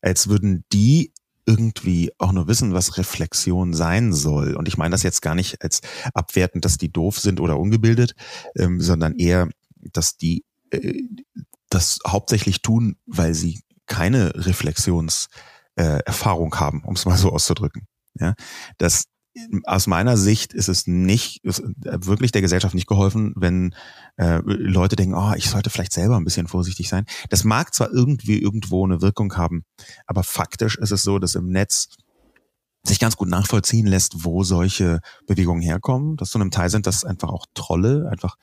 als würden die irgendwie auch nur wissen, was Reflexion sein soll. Und ich meine das jetzt gar nicht als abwertend, dass die doof sind oder ungebildet, ähm, sondern eher, dass die äh, das hauptsächlich tun, weil sie keine Reflexionserfahrung äh, haben, um es mal so auszudrücken. Ja, das aus meiner Sicht ist es nicht ist wirklich der Gesellschaft nicht geholfen, wenn äh, Leute denken, oh, ich sollte vielleicht selber ein bisschen vorsichtig sein. Das mag zwar irgendwie irgendwo eine Wirkung haben, aber faktisch ist es so, dass im Netz sich ganz gut nachvollziehen lässt, wo solche Bewegungen herkommen, dass zu einem Teil sind das einfach auch Trolle, einfach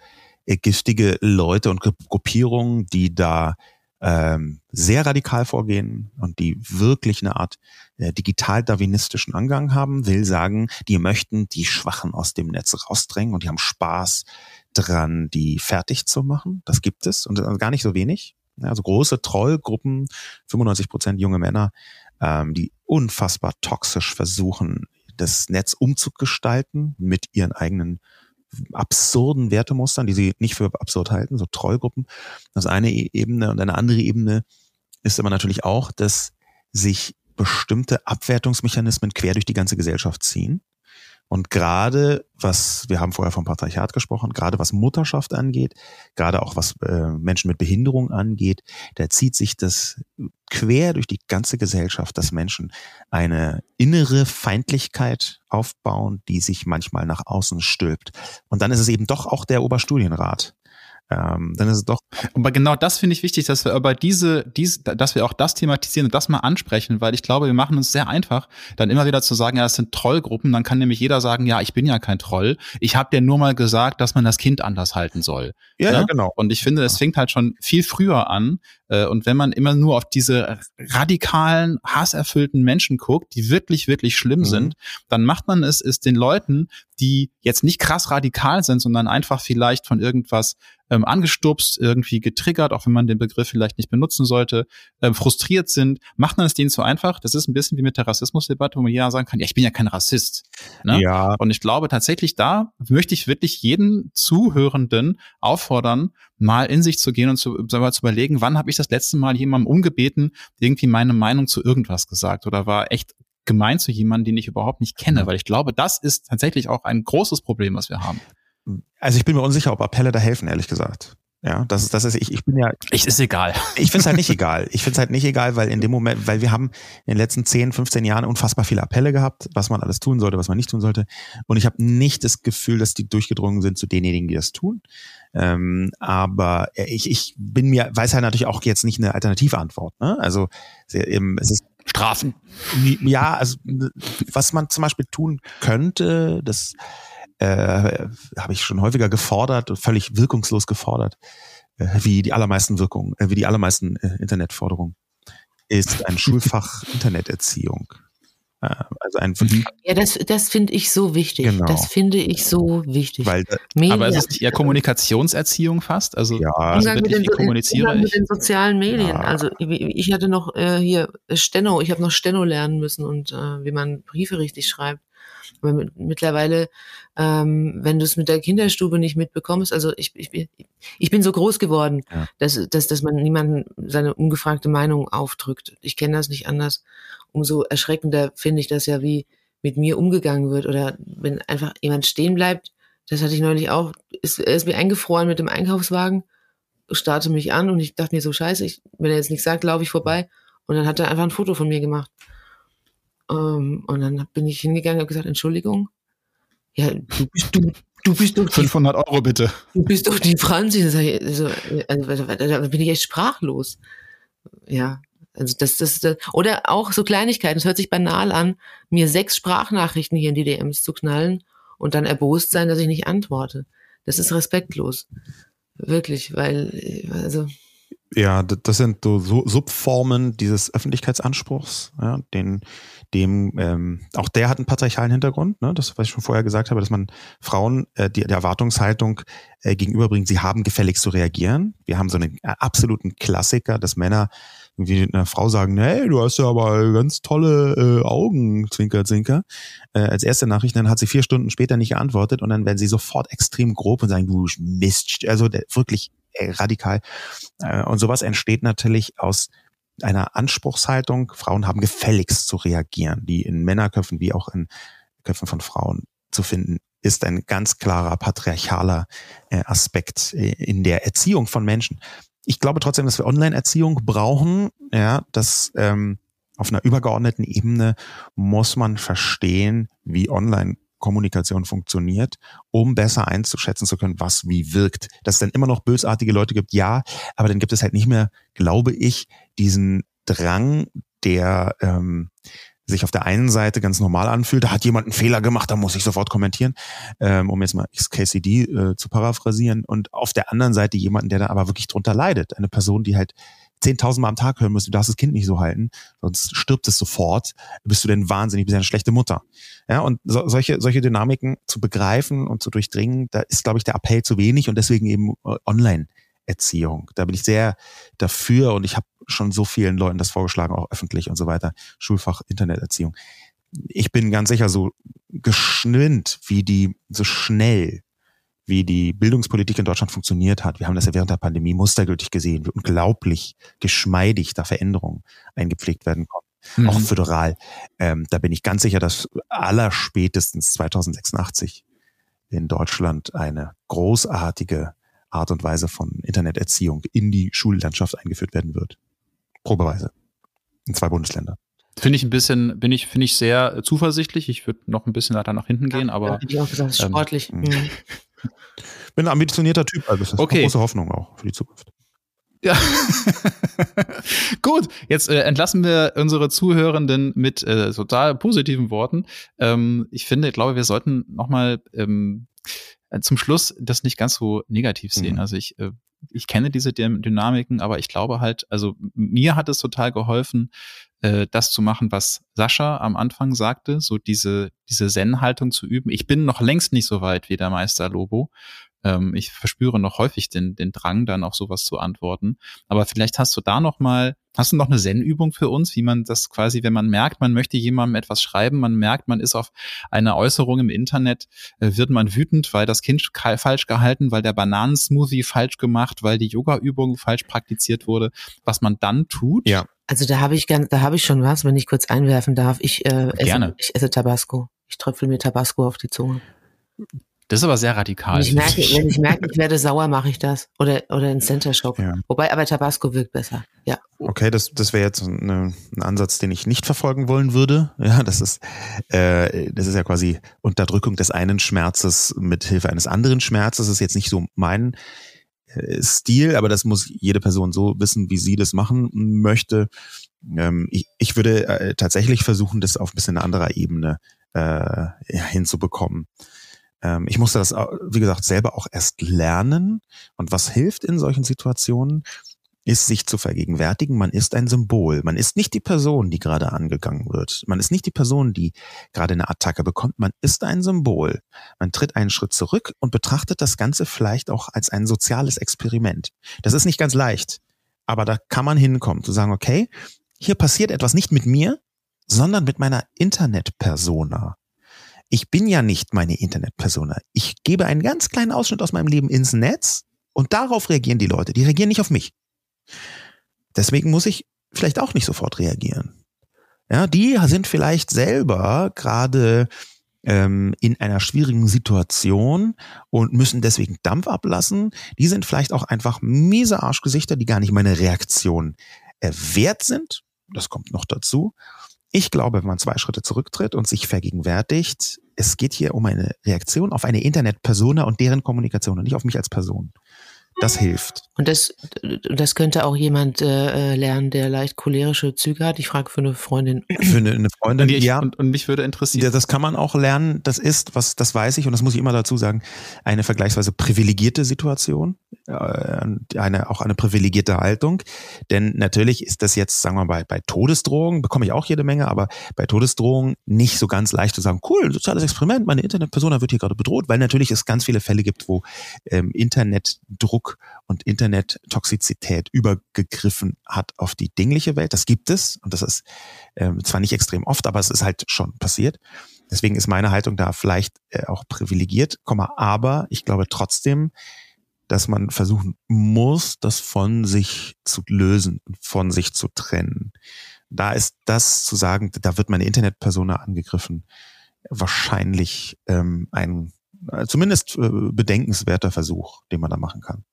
äh, giftige Leute und Gruppierungen, die da ähm, sehr radikal vorgehen und die wirklich eine Art äh, digital-darwinistischen Angang haben, will sagen, die möchten die Schwachen aus dem Netz rausdrängen und die haben Spaß dran, die fertig zu machen. Das gibt es und gar nicht so wenig. Also große Trollgruppen, 95 Prozent junge Männer, ähm, die unfassbar toxisch versuchen, das Netz umzugestalten mit ihren eigenen absurden Wertemustern, die sie nicht für absurd halten, so Trollgruppen. Das ist eine e-, Ebene und eine andere Ebene ist aber natürlich auch, dass sich bestimmte Abwertungsmechanismen quer durch die ganze Gesellschaft ziehen. Und gerade was, wir haben vorher vom Patriarchat gesprochen, gerade was Mutterschaft angeht, gerade auch was äh, Menschen mit Behinderung angeht, da zieht sich das quer durch die ganze Gesellschaft, dass Menschen eine innere Feindlichkeit aufbauen, die sich manchmal nach außen stülpt. Und dann ist es eben doch auch der Oberstudienrat, ähm, dann ist es doch. Aber genau das finde ich wichtig, dass wir aber diese, diese, dass wir auch das thematisieren und das mal ansprechen, weil ich glaube, wir machen uns sehr einfach, dann immer wieder zu sagen, ja, das sind Trollgruppen, dann kann nämlich jeder sagen, ja, ich bin ja kein Troll. Ich habe dir nur mal gesagt, dass man das Kind anders halten soll. Ja, ja, ja genau. Und ich finde, es fängt halt schon viel früher an. Äh, und wenn man immer nur auf diese radikalen, hasserfüllten Menschen guckt, die wirklich, wirklich schlimm mhm. sind, dann macht man es, ist den Leuten, die jetzt nicht krass radikal sind, sondern einfach vielleicht von irgendwas ähm, angestupst, irgendwie getriggert, auch wenn man den Begriff vielleicht nicht benutzen sollte, ähm, frustriert sind, macht man es denen zu einfach. Das ist ein bisschen wie mit der Rassismusdebatte, wo man ja sagen kann, ja, ich bin ja kein Rassist. Ne? Ja. Und ich glaube tatsächlich, da möchte ich wirklich jeden Zuhörenden auffordern, mal in sich zu gehen und zu, zu überlegen, wann habe ich das letzte Mal jemandem umgebeten, irgendwie meine Meinung zu irgendwas gesagt oder war echt gemein zu jemandem, den ich überhaupt nicht kenne, weil ich glaube, das ist tatsächlich auch ein großes Problem, was wir haben. Also ich bin mir unsicher, ob Appelle da helfen, ehrlich gesagt. Ja, das ist, das ist, ich, ich bin ja. Ich ist egal. Ich finde es halt nicht egal. Ich finde es halt nicht egal, weil in dem Moment, weil wir haben in den letzten 10, 15 Jahren unfassbar viele Appelle gehabt, was man alles tun sollte, was man nicht tun sollte. Und ich habe nicht das Gefühl, dass die durchgedrungen sind zu denjenigen, die das tun. Ähm, aber ich, ich bin mir, weiß halt natürlich auch jetzt nicht eine alternative Antwort. Ne? Also eben, es ist Strafen. Ja, also was man zum Beispiel tun könnte, das äh, habe ich schon häufiger gefordert und völlig wirkungslos gefordert, äh, wie die allermeisten Wirkungen, äh, wie die allermeisten äh, Internetforderungen, ist ein Schulfach Interneterziehung. Äh, also ein mhm. ja, das, das finde ich so wichtig. Genau. Das finde ich so wichtig. Weil, aber ist es nicht eher Kommunikationserziehung fast? Also, ja. also wirklich, wie kommuniziere ich? Mit den sozialen Medien. Ja. Also ich hatte noch äh, hier Steno, ich habe noch Steno lernen müssen und äh, wie man Briefe richtig schreibt. Aber mit, mittlerweile, ähm, wenn du es mit der Kinderstube nicht mitbekommst, also ich, ich, ich bin so groß geworden, ja. dass, dass, dass man niemandem seine ungefragte Meinung aufdrückt. Ich kenne das nicht anders umso erschreckender finde ich das ja, wie mit mir umgegangen wird oder wenn einfach jemand stehen bleibt. Das hatte ich neulich auch. Ist, er ist mir eingefroren mit dem Einkaufswagen, starte mich an und ich dachte mir so, scheiße, ich, wenn er jetzt nichts sagt, laufe ich vorbei. Und dann hat er einfach ein Foto von mir gemacht. Um, ähm, und dann bin ich hingegangen und gesagt, Entschuldigung. Ja, du bist du, du bist doch 500 Euro bitte. Du bist doch die Franzi. Also, also, da bin ich echt sprachlos. Ja, also das, das, das, oder auch so Kleinigkeiten, es hört sich banal an, mir sechs Sprachnachrichten hier in die DMs zu knallen und dann erbost sein, dass ich nicht antworte. Das ist respektlos. Wirklich, weil, also. Ja, das sind so Subformen dieses Öffentlichkeitsanspruchs, ja, den, dem, ähm, auch der hat einen patriarchalen Hintergrund, ne? das, was ich schon vorher gesagt habe, dass man Frauen äh, die, der Erwartungshaltung äh, gegenüberbringt, sie haben gefälligst zu reagieren. Wir haben so einen äh, absoluten Klassiker, dass Männer irgendwie einer Frau sagen, hey, du hast ja aber ganz tolle äh, Augen, Zwinker, Zwinker. Äh, als erste Nachricht, dann hat sie vier Stunden später nicht geantwortet und dann werden sie sofort extrem grob und sagen, du Mist, also der, wirklich äh, radikal. Äh, und sowas entsteht natürlich aus einer Anspruchshaltung. Frauen haben gefälligst zu reagieren, die in Männerköpfen wie auch in Köpfen von Frauen zu finden ist ein ganz klarer patriarchaler äh, Aspekt in der Erziehung von Menschen ich glaube trotzdem, dass wir Online-Erziehung brauchen. Ja, dass ähm, auf einer übergeordneten Ebene muss man verstehen, wie Online Kommunikation funktioniert, um besser einzuschätzen zu können, was wie wirkt. Dass es dann immer noch bösartige Leute gibt, ja, aber dann gibt es halt nicht mehr, glaube ich, diesen Drang der ähm, sich auf der einen Seite ganz normal anfühlt, da hat jemand einen Fehler gemacht, da muss ich sofort kommentieren, ähm, um jetzt mal XKCD äh, zu paraphrasieren. Und auf der anderen Seite jemanden, der da aber wirklich drunter leidet. Eine Person, die halt 10.000 Mal am Tag hören muss, du darfst das Kind nicht so halten, sonst stirbt es sofort, bist du denn wahnsinnig, bist eine schlechte Mutter. Ja, und so, solche, solche Dynamiken zu begreifen und zu durchdringen, da ist, glaube ich, der Appell zu wenig und deswegen eben äh, online Interneterziehung. Da bin ich sehr dafür und ich habe schon so vielen Leuten das vorgeschlagen, auch öffentlich und so weiter. Schulfach Interneterziehung. Ich bin ganz sicher, so geschwind, wie die, so schnell, wie die Bildungspolitik in Deutschland funktioniert hat. Wir haben das ja während der Pandemie mustergültig gesehen, wie unglaublich geschmeidig da Veränderungen eingepflegt werden konnten. Mhm. Auch föderal. Ähm, da bin ich ganz sicher, dass allerspätestens 2086 in Deutschland eine großartige Art und Weise von Interneterziehung in die Schullandschaft eingeführt werden wird. Probeweise. In zwei Bundesländern. Finde ich ein bisschen, bin ich, finde ich sehr zuversichtlich. Ich würde noch ein bisschen weiter nach hinten gehen, ja, aber. Ich auch gesagt, ähm, sportlich. Ähm, mhm. Bin ein ambitionierter Typ, also das ist okay. eine große Hoffnung auch für die Zukunft. Ja. Gut, jetzt äh, entlassen wir unsere Zuhörenden mit äh, total positiven Worten. Ähm, ich finde, ich glaube, wir sollten nochmal ähm, zum Schluss das nicht ganz so negativ sehen. Mhm. Also ich, äh, ich kenne diese Dynamiken, aber ich glaube halt, also mir hat es total geholfen, äh, das zu machen, was Sascha am Anfang sagte, so diese, diese Zen-Haltung zu üben. Ich bin noch längst nicht so weit wie der Meister Lobo ähm, ich verspüre noch häufig den, den Drang, dann auf sowas zu antworten. Aber vielleicht hast du da noch mal, hast du noch eine Zen-Übung für uns, wie man das quasi, wenn man merkt, man möchte jemandem etwas schreiben, man merkt, man ist auf eine Äußerung im Internet, äh, wird man wütend, weil das Kind falsch gehalten, weil der Bananensmoothie falsch gemacht, weil die Yoga-Übung falsch praktiziert wurde, was man dann tut. Ja. Also da habe ich ganz, da habe ich schon was, wenn ich kurz einwerfen darf. Ich, äh, esse, Gerne. ich esse Tabasco. Ich tröpfel mir Tabasco auf die Zunge. Das ist aber sehr radikal. Wenn ich merke, wenn ich, merke ich werde sauer, mache ich das. Oder, oder in Center Shock. Ja. Wobei aber Tabasco wirkt besser. Ja. Okay, das, das wäre jetzt eine, ein Ansatz, den ich nicht verfolgen wollen würde. Ja, das ist, äh, das ist ja quasi Unterdrückung des einen Schmerzes mit Hilfe eines anderen Schmerzes. Das ist jetzt nicht so mein äh, Stil, aber das muss jede Person so wissen, wie sie das machen möchte. Ähm, ich, ich würde äh, tatsächlich versuchen, das auf ein bisschen anderer Ebene äh, hinzubekommen. Ähm, ich musste das, wie gesagt, selber auch erst lernen. Und was hilft in solchen Situationen? Ist sich zu vergegenwärtigen, man ist ein Symbol. Man ist nicht die Person, die gerade angegangen wird. Man ist nicht die Person, die gerade eine Attacke bekommt. Man ist ein Symbol. Man tritt einen Schritt zurück und betrachtet das Ganze vielleicht auch als ein soziales Experiment. Das ist nicht ganz leicht, aber da kann man hinkommen, zu sagen, okay, hier passiert etwas nicht mit mir, sondern mit meiner Internet-Persona ich bin ja nicht meine Internetpersona. Ich gebe einen ganz kleinen Ausschnitt aus meinem Leben ins Netz und darauf reagieren die Leute. Die reagieren nicht auf mich. Deswegen muss ich vielleicht auch nicht sofort reagieren. Ja, die sind vielleicht selber gerade ähm, in einer schwierigen Situation und müssen deswegen Dampf ablassen. Die sind vielleicht auch einfach miese Arschgesichter, die gar nicht meine Reaktion äh, wert sind. Das kommt noch dazu. Ich glaube, wenn man zwei Schritte zurücktritt und sich vergegenwärtigt, es geht hier um eine Reaktion auf eine Internet-Persona und deren Kommunikation und nicht auf mich als Person. Das hilft. Und das, das könnte auch jemand äh, lernen, der leicht cholerische Züge hat. Ich frage für eine Freundin. Für eine, eine Freundin, und ich, ja. Und, und, mich würde interessieren. Das kann man auch lernen. Das ist, was, das weiß ich und das muss ich immer dazu sagen, eine vergleichsweise privilegierte Situation, äh, eine auch eine privilegierte Haltung. Denn natürlich ist das jetzt, sagen wir mal, bei, bei Todesdrohungen bekomme ich auch jede Menge, aber bei Todesdrohungen nicht so ganz leicht zu sagen, cool, soziales Experiment, meine Internetpersona wird hier gerade bedroht, weil natürlich es ganz viele Fälle gibt, wo ähm, Internetdruck und Internettoxizität übergegriffen hat auf die dingliche Welt. Das gibt es und das ist ähm, zwar nicht extrem oft, aber es ist halt schon passiert. Deswegen ist meine Haltung da vielleicht äh, auch privilegiert, aber ich glaube trotzdem, dass man versuchen muss, das von sich zu lösen, von sich zu trennen. Da ist das zu sagen, da wird meine Internetpersona angegriffen, wahrscheinlich ähm, ein äh, zumindest äh, bedenkenswerter Versuch, den man da machen kann.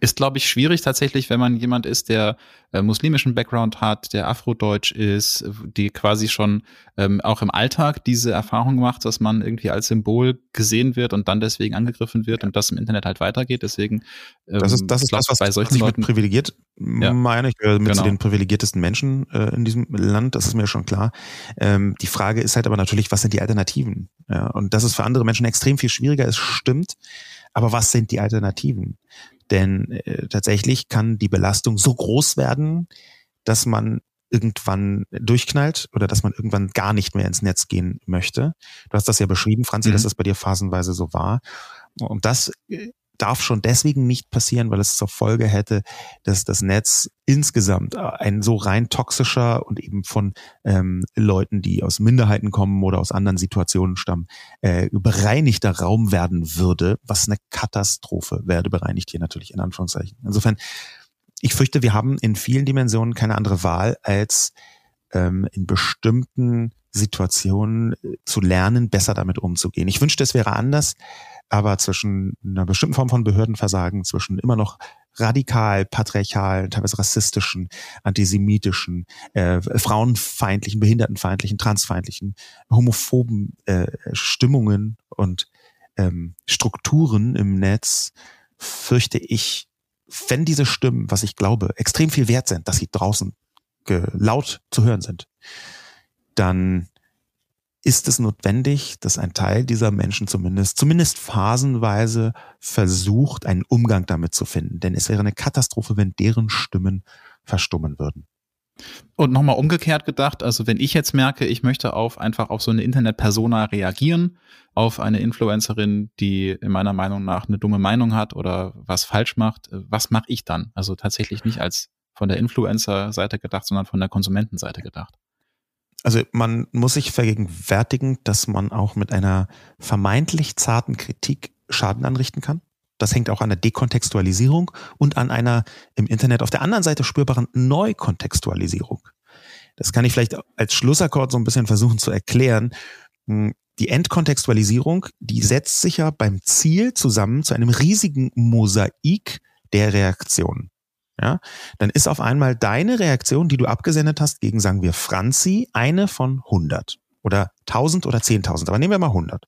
Ist, glaube ich, schwierig tatsächlich, wenn man jemand ist, der äh, muslimischen Background hat, der afrodeutsch ist, die quasi schon ähm, auch im Alltag diese Erfahrung macht, dass man irgendwie als Symbol gesehen wird und dann deswegen angegriffen wird und das im Internet halt weitergeht. Deswegen ähm, das ist das ist das, was bei solchen was ich Leuten privilegiert ja. meine. Ich gehöre mit genau. zu den privilegiertesten Menschen äh, in diesem Land. Das ist mir schon klar. Ähm, die Frage ist halt aber natürlich, was sind die Alternativen? Ja, und das ist für andere Menschen extrem viel schwieriger. Es stimmt. Aber was sind die Alternativen? Denn äh, tatsächlich kann die Belastung so groß werden, dass man irgendwann durchknallt oder dass man irgendwann gar nicht mehr ins Netz gehen möchte. Du hast das ja beschrieben, Franzi, mhm. dass das bei dir phasenweise so war. Und das äh, darf schon deswegen nicht passieren, weil es zur Folge hätte, dass das Netz insgesamt ein so rein toxischer und eben von ähm, Leuten, die aus Minderheiten kommen oder aus anderen Situationen stammen, äh, bereinigter Raum werden würde, was eine Katastrophe werde, bereinigt hier natürlich in Anführungszeichen. Insofern, ich fürchte, wir haben in vielen Dimensionen keine andere Wahl, als ähm, in bestimmten Situationen äh, zu lernen, besser damit umzugehen. Ich wünschte, es wäre anders, aber zwischen einer bestimmten Form von Behördenversagen, zwischen immer noch radikal, patriarchal, teilweise rassistischen, antisemitischen, äh, frauenfeindlichen, behindertenfeindlichen, transfeindlichen, homophoben äh, Stimmungen und ähm, Strukturen im Netz, fürchte ich, wenn diese Stimmen, was ich glaube, extrem viel wert sind, dass sie draußen laut zu hören sind, dann ist es notwendig, dass ein Teil dieser Menschen zumindest, zumindest phasenweise versucht, einen Umgang damit zu finden. Denn es wäre eine Katastrophe, wenn deren Stimmen verstummen würden. Und nochmal umgekehrt gedacht, also wenn ich jetzt merke, ich möchte auf einfach auf so eine Internet-Persona reagieren, auf eine Influencerin, die in meiner Meinung nach eine dumme Meinung hat oder was falsch macht, was mache ich dann? Also tatsächlich nicht als von der Influencer-Seite gedacht, sondern von der Konsumentenseite gedacht. Also man muss sich vergegenwärtigen, dass man auch mit einer vermeintlich zarten Kritik Schaden anrichten kann. Das hängt auch an der Dekontextualisierung und an einer im Internet auf der anderen Seite spürbaren Neukontextualisierung. Das kann ich vielleicht als Schlussakkord so ein bisschen versuchen zu erklären. Hm, die Entkontextualisierung, die setzt sich ja beim Ziel zusammen zu einem riesigen Mosaik der Reaktionen ja, dann ist auf einmal deine Reaktion, die du abgesendet hast gegen, sagen wir, Franzi, eine von 100 oder 1000 oder 10.000, aber nehmen wir mal 100.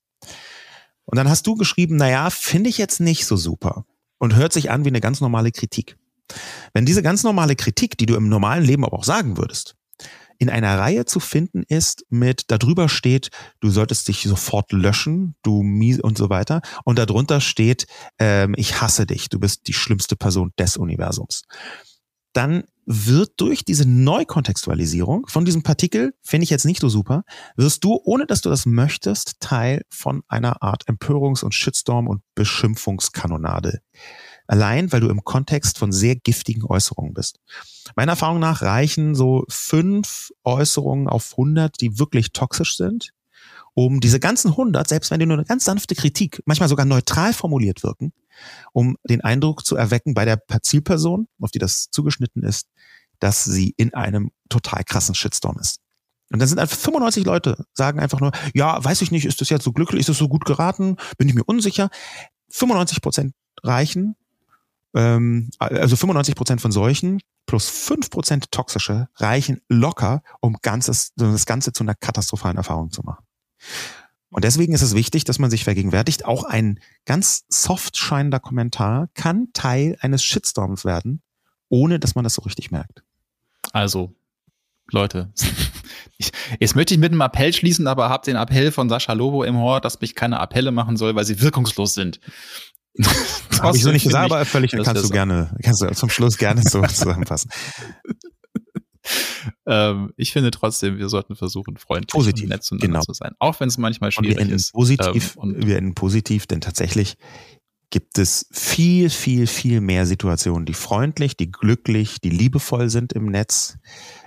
Und dann hast du geschrieben, naja, finde ich jetzt nicht so super und hört sich an wie eine ganz normale Kritik. Wenn diese ganz normale Kritik, die du im normalen Leben aber auch sagen würdest, in einer Reihe zu finden ist mit, darüber steht, du solltest dich sofort löschen, du mies und so weiter. Und darunter steht, ähm, ich hasse dich, du bist die schlimmste Person des Universums. Dann wird durch diese Neukontextualisierung von diesem Partikel, finde ich jetzt nicht so super, wirst du, ohne dass du das möchtest, Teil von einer Art Empörungs- und Shitstorm- und Beschimpfungskanonade. Allein, weil du im Kontext von sehr giftigen Äußerungen bist. Meiner Erfahrung nach reichen so fünf Äußerungen auf 100, die wirklich toxisch sind, um diese ganzen 100, selbst wenn die nur eine ganz sanfte Kritik, manchmal sogar neutral formuliert wirken, um den Eindruck zu erwecken bei der Zielperson, auf die das zugeschnitten ist, dass sie in einem total krassen Shitstorm ist. Und dann sind einfach 95 Leute, sagen einfach nur, ja, weiß ich nicht, ist das jetzt so glücklich, ist das so gut geraten, bin ich mir unsicher. 95 Prozent reichen, ähm, also 95 Prozent von solchen plus 5 Prozent toxische reichen locker, um ganzes, das Ganze zu einer katastrophalen Erfahrung zu machen. Und deswegen ist es wichtig, dass man sich vergegenwärtigt, auch ein ganz soft scheinender Kommentar kann Teil eines Shitstorms werden, ohne dass man das so richtig merkt. Also, Leute, ich, jetzt möchte ich mit einem Appell schließen, aber habe den Appell von Sascha Lobo im Ohr, dass mich keine Appelle machen soll, weil sie wirkungslos sind. Habe ich so nicht gesagt, aber völlig kannst du gerne, kannst du zum Schluss gerne so zusammenfassen. ähm, ich finde trotzdem, wir sollten versuchen, freundlich positiv, und nett zueinander genau. zu sein. Auch wenn es manchmal schwierig wir ist. Positiv, ähm, wir enden positiv, denn tatsächlich gibt es viel, viel, viel mehr Situationen, die freundlich, die glücklich, die liebevoll sind im Netz,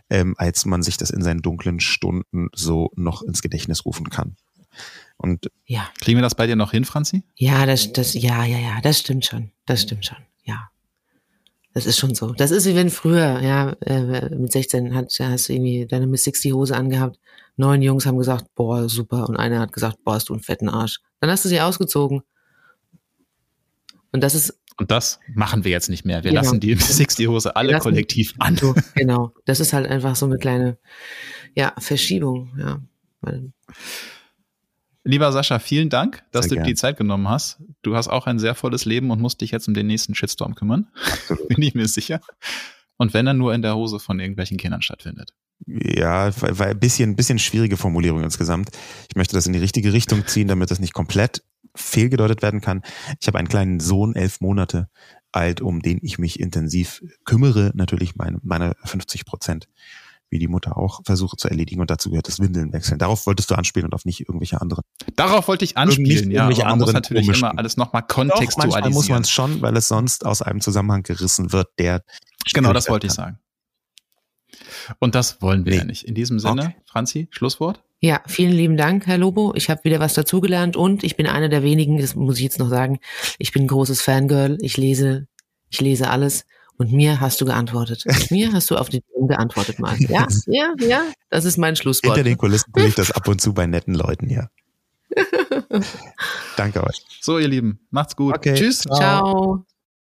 ähm, als man sich das in seinen dunklen Stunden so noch ins Gedächtnis rufen kann. Und ja. Kriegen wir das bei dir noch hin, Franzi? Ja, das, das, ja, ja, ja, das stimmt schon. Das stimmt schon, ja. Das ist schon so. Das ist wie wenn früher, ja, äh, mit 16 hat, hast du irgendwie deine Miss 60 Hose angehabt. Neun Jungs haben gesagt, boah, super. Und einer hat gesagt, boah, hast du einen fetten Arsch. Dann hast du sie ausgezogen. Und das ist. Und das machen wir jetzt nicht mehr. Wir genau. lassen die Miss 60 Hose alle kollektiv an. So, genau. Das ist halt einfach so eine kleine, ja, Verschiebung, ja. Lieber Sascha, vielen Dank, dass sehr du dir die Zeit genommen hast. Du hast auch ein sehr volles Leben und musst dich jetzt um den nächsten Shitstorm kümmern. Bin ich mir sicher. Und wenn er nur in der Hose von irgendwelchen Kindern stattfindet. Ja, war ein bisschen, bisschen schwierige Formulierung insgesamt. Ich möchte das in die richtige Richtung ziehen, damit das nicht komplett fehlgedeutet werden kann. Ich habe einen kleinen Sohn, elf Monate alt, um den ich mich intensiv kümmere, natürlich meine, meine 50 Prozent wie die Mutter auch, versuche zu erledigen und dazu gehört das Windeln wechseln. Darauf wolltest du anspielen und auf nicht irgendwelche anderen. Darauf wollte ich anspielen, ja, aber man muss natürlich komischen. immer alles nochmal kontextualisieren. Doch, manchmal muss man es schon, weil es sonst aus einem Zusammenhang gerissen wird, der Genau, das wollte ich sagen. Und das wollen wir nee. ja nicht. In diesem Sinne, okay. Franzi, Schlusswort? Ja, vielen lieben Dank, Herr Lobo. Ich habe wieder was dazugelernt und ich bin einer der wenigen, das muss ich jetzt noch sagen, ich bin ein großes Fangirl. Ich lese, ich lese alles. Und mir hast du geantwortet. mir hast du auf die Themen geantwortet, mal. Ja, ja, ja, das ist mein Schlusswort. Hinter den Kulissen tue ich das ab und zu bei netten Leuten, ja. Danke euch. So, ihr Lieben, macht's gut. Okay. Tschüss. Ciao. Ciao.